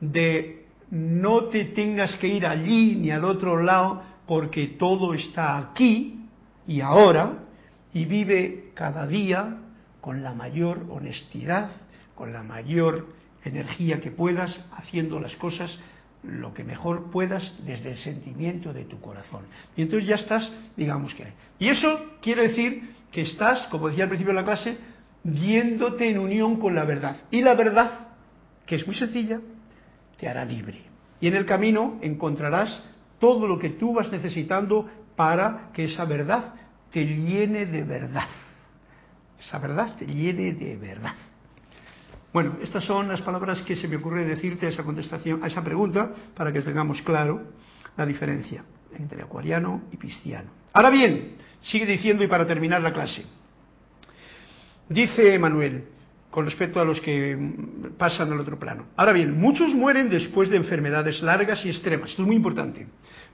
de no te tengas que ir allí ni al otro lado porque todo está aquí y ahora y vive cada día con la mayor honestidad, con la mayor energía que puedas, haciendo las cosas lo que mejor puedas desde el sentimiento de tu corazón. Y entonces ya estás, digamos que... Y eso quiere decir que estás, como decía al principio de la clase, yéndote en unión con la verdad. Y la verdad, que es muy sencilla, te hará libre. Y en el camino encontrarás todo lo que tú vas necesitando para que esa verdad te llene de verdad. Esa verdad te llene de verdad. Bueno, estas son las palabras que se me ocurre decirte a esa contestación, a esa pregunta, para que tengamos claro la diferencia entre acuariano y pisciano. Ahora bien, sigue diciendo y para terminar la clase. Dice Manuel, con respecto a los que pasan al otro plano. Ahora bien, muchos mueren después de enfermedades largas y extremas. Esto es muy importante.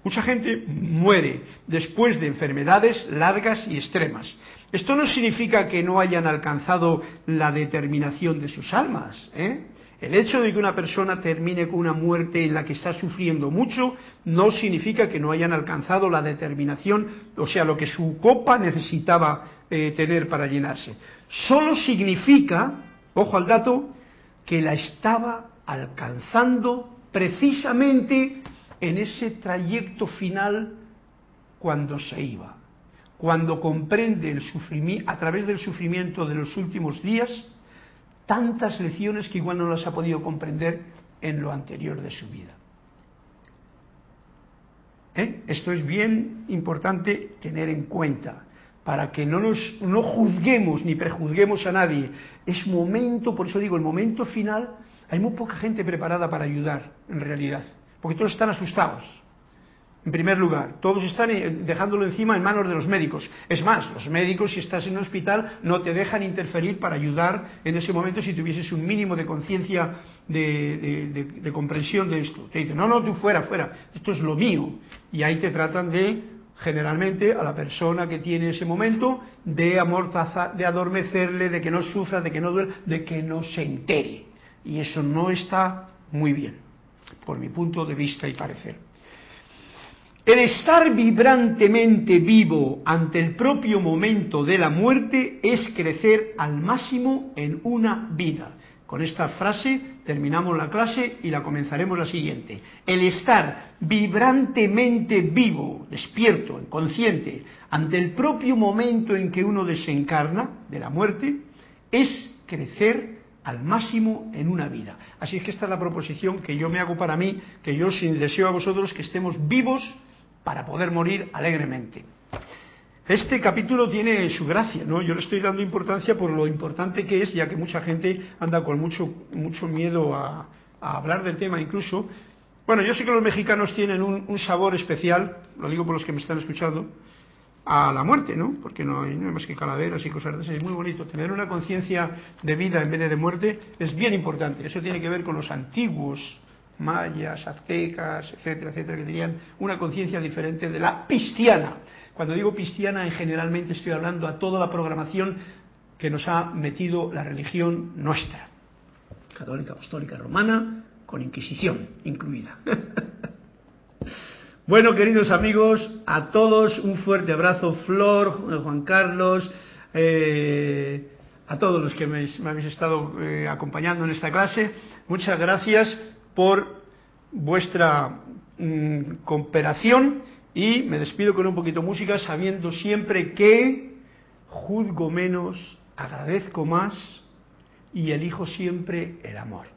Mucha gente muere después de enfermedades largas y extremas. Esto no significa que no hayan alcanzado la determinación de sus almas. ¿eh? El hecho de que una persona termine con una muerte en la que está sufriendo mucho no significa que no hayan alcanzado la determinación, o sea, lo que su copa necesitaba eh, tener para llenarse. Solo significa, ojo al dato, que la estaba alcanzando precisamente en ese trayecto final cuando se iba, cuando comprende el sufrimiento, a través del sufrimiento de los últimos días, tantas lecciones que igual no las ha podido comprender en lo anterior de su vida. ¿Eh? Esto es bien importante tener en cuenta para que no nos no juzguemos ni prejuzguemos a nadie. Es momento, por eso digo, el momento final, hay muy poca gente preparada para ayudar, en realidad porque todos están asustados. En primer lugar, todos están eh, dejándolo encima en manos de los médicos. Es más, los médicos, si estás en un hospital, no te dejan interferir para ayudar en ese momento si tuvieses un mínimo de conciencia de, comprensión de esto. Te dicen, no, no, tú fuera, fuera, esto es lo mío. Y ahí te tratan de, generalmente, a la persona que tiene ese momento, de amortazar, de adormecerle, de que no sufra, de que no duele, de que no se entere. Y eso no está muy bien por mi punto de vista y parecer. El estar vibrantemente vivo ante el propio momento de la muerte es crecer al máximo en una vida. Con esta frase terminamos la clase y la comenzaremos la siguiente. El estar vibrantemente vivo, despierto, consciente, ante el propio momento en que uno desencarna de la muerte, es crecer al máximo en una vida. Así es que esta es la proposición que yo me hago para mí, que yo sin deseo a vosotros que estemos vivos para poder morir alegremente. Este capítulo tiene su gracia, ¿no? Yo le estoy dando importancia por lo importante que es, ya que mucha gente anda con mucho, mucho miedo a, hablar del tema incluso. Bueno, yo sé que los mexicanos tienen un sabor especial, lo digo por los que me están escuchando, a la muerte, ¿no? Porque no hay, más que calaveras y cosas de esas. Es muy bonito. Tener una conciencia de vida en vez de muerte es bien importante. Eso tiene que ver con los antiguos mayas, aztecas, etcétera, etcétera, que tenían una conciencia diferente de la cristiana. Cuando digo cristiana, en generalmente estoy hablando a toda la programación que nos ha metido la religión nuestra, católica, apostólica, romana, con Inquisición incluida. (laughs) Bueno, queridos amigos, a todos un fuerte abrazo, Flor, Juan Carlos, eh, a todos los que me, habéis estado eh, acompañando en esta clase. Muchas gracias por vuestra mm, cooperación y me despido con un poquito de música sabiendo siempre que juzgo menos, agradezco más, y elijo siempre el amor.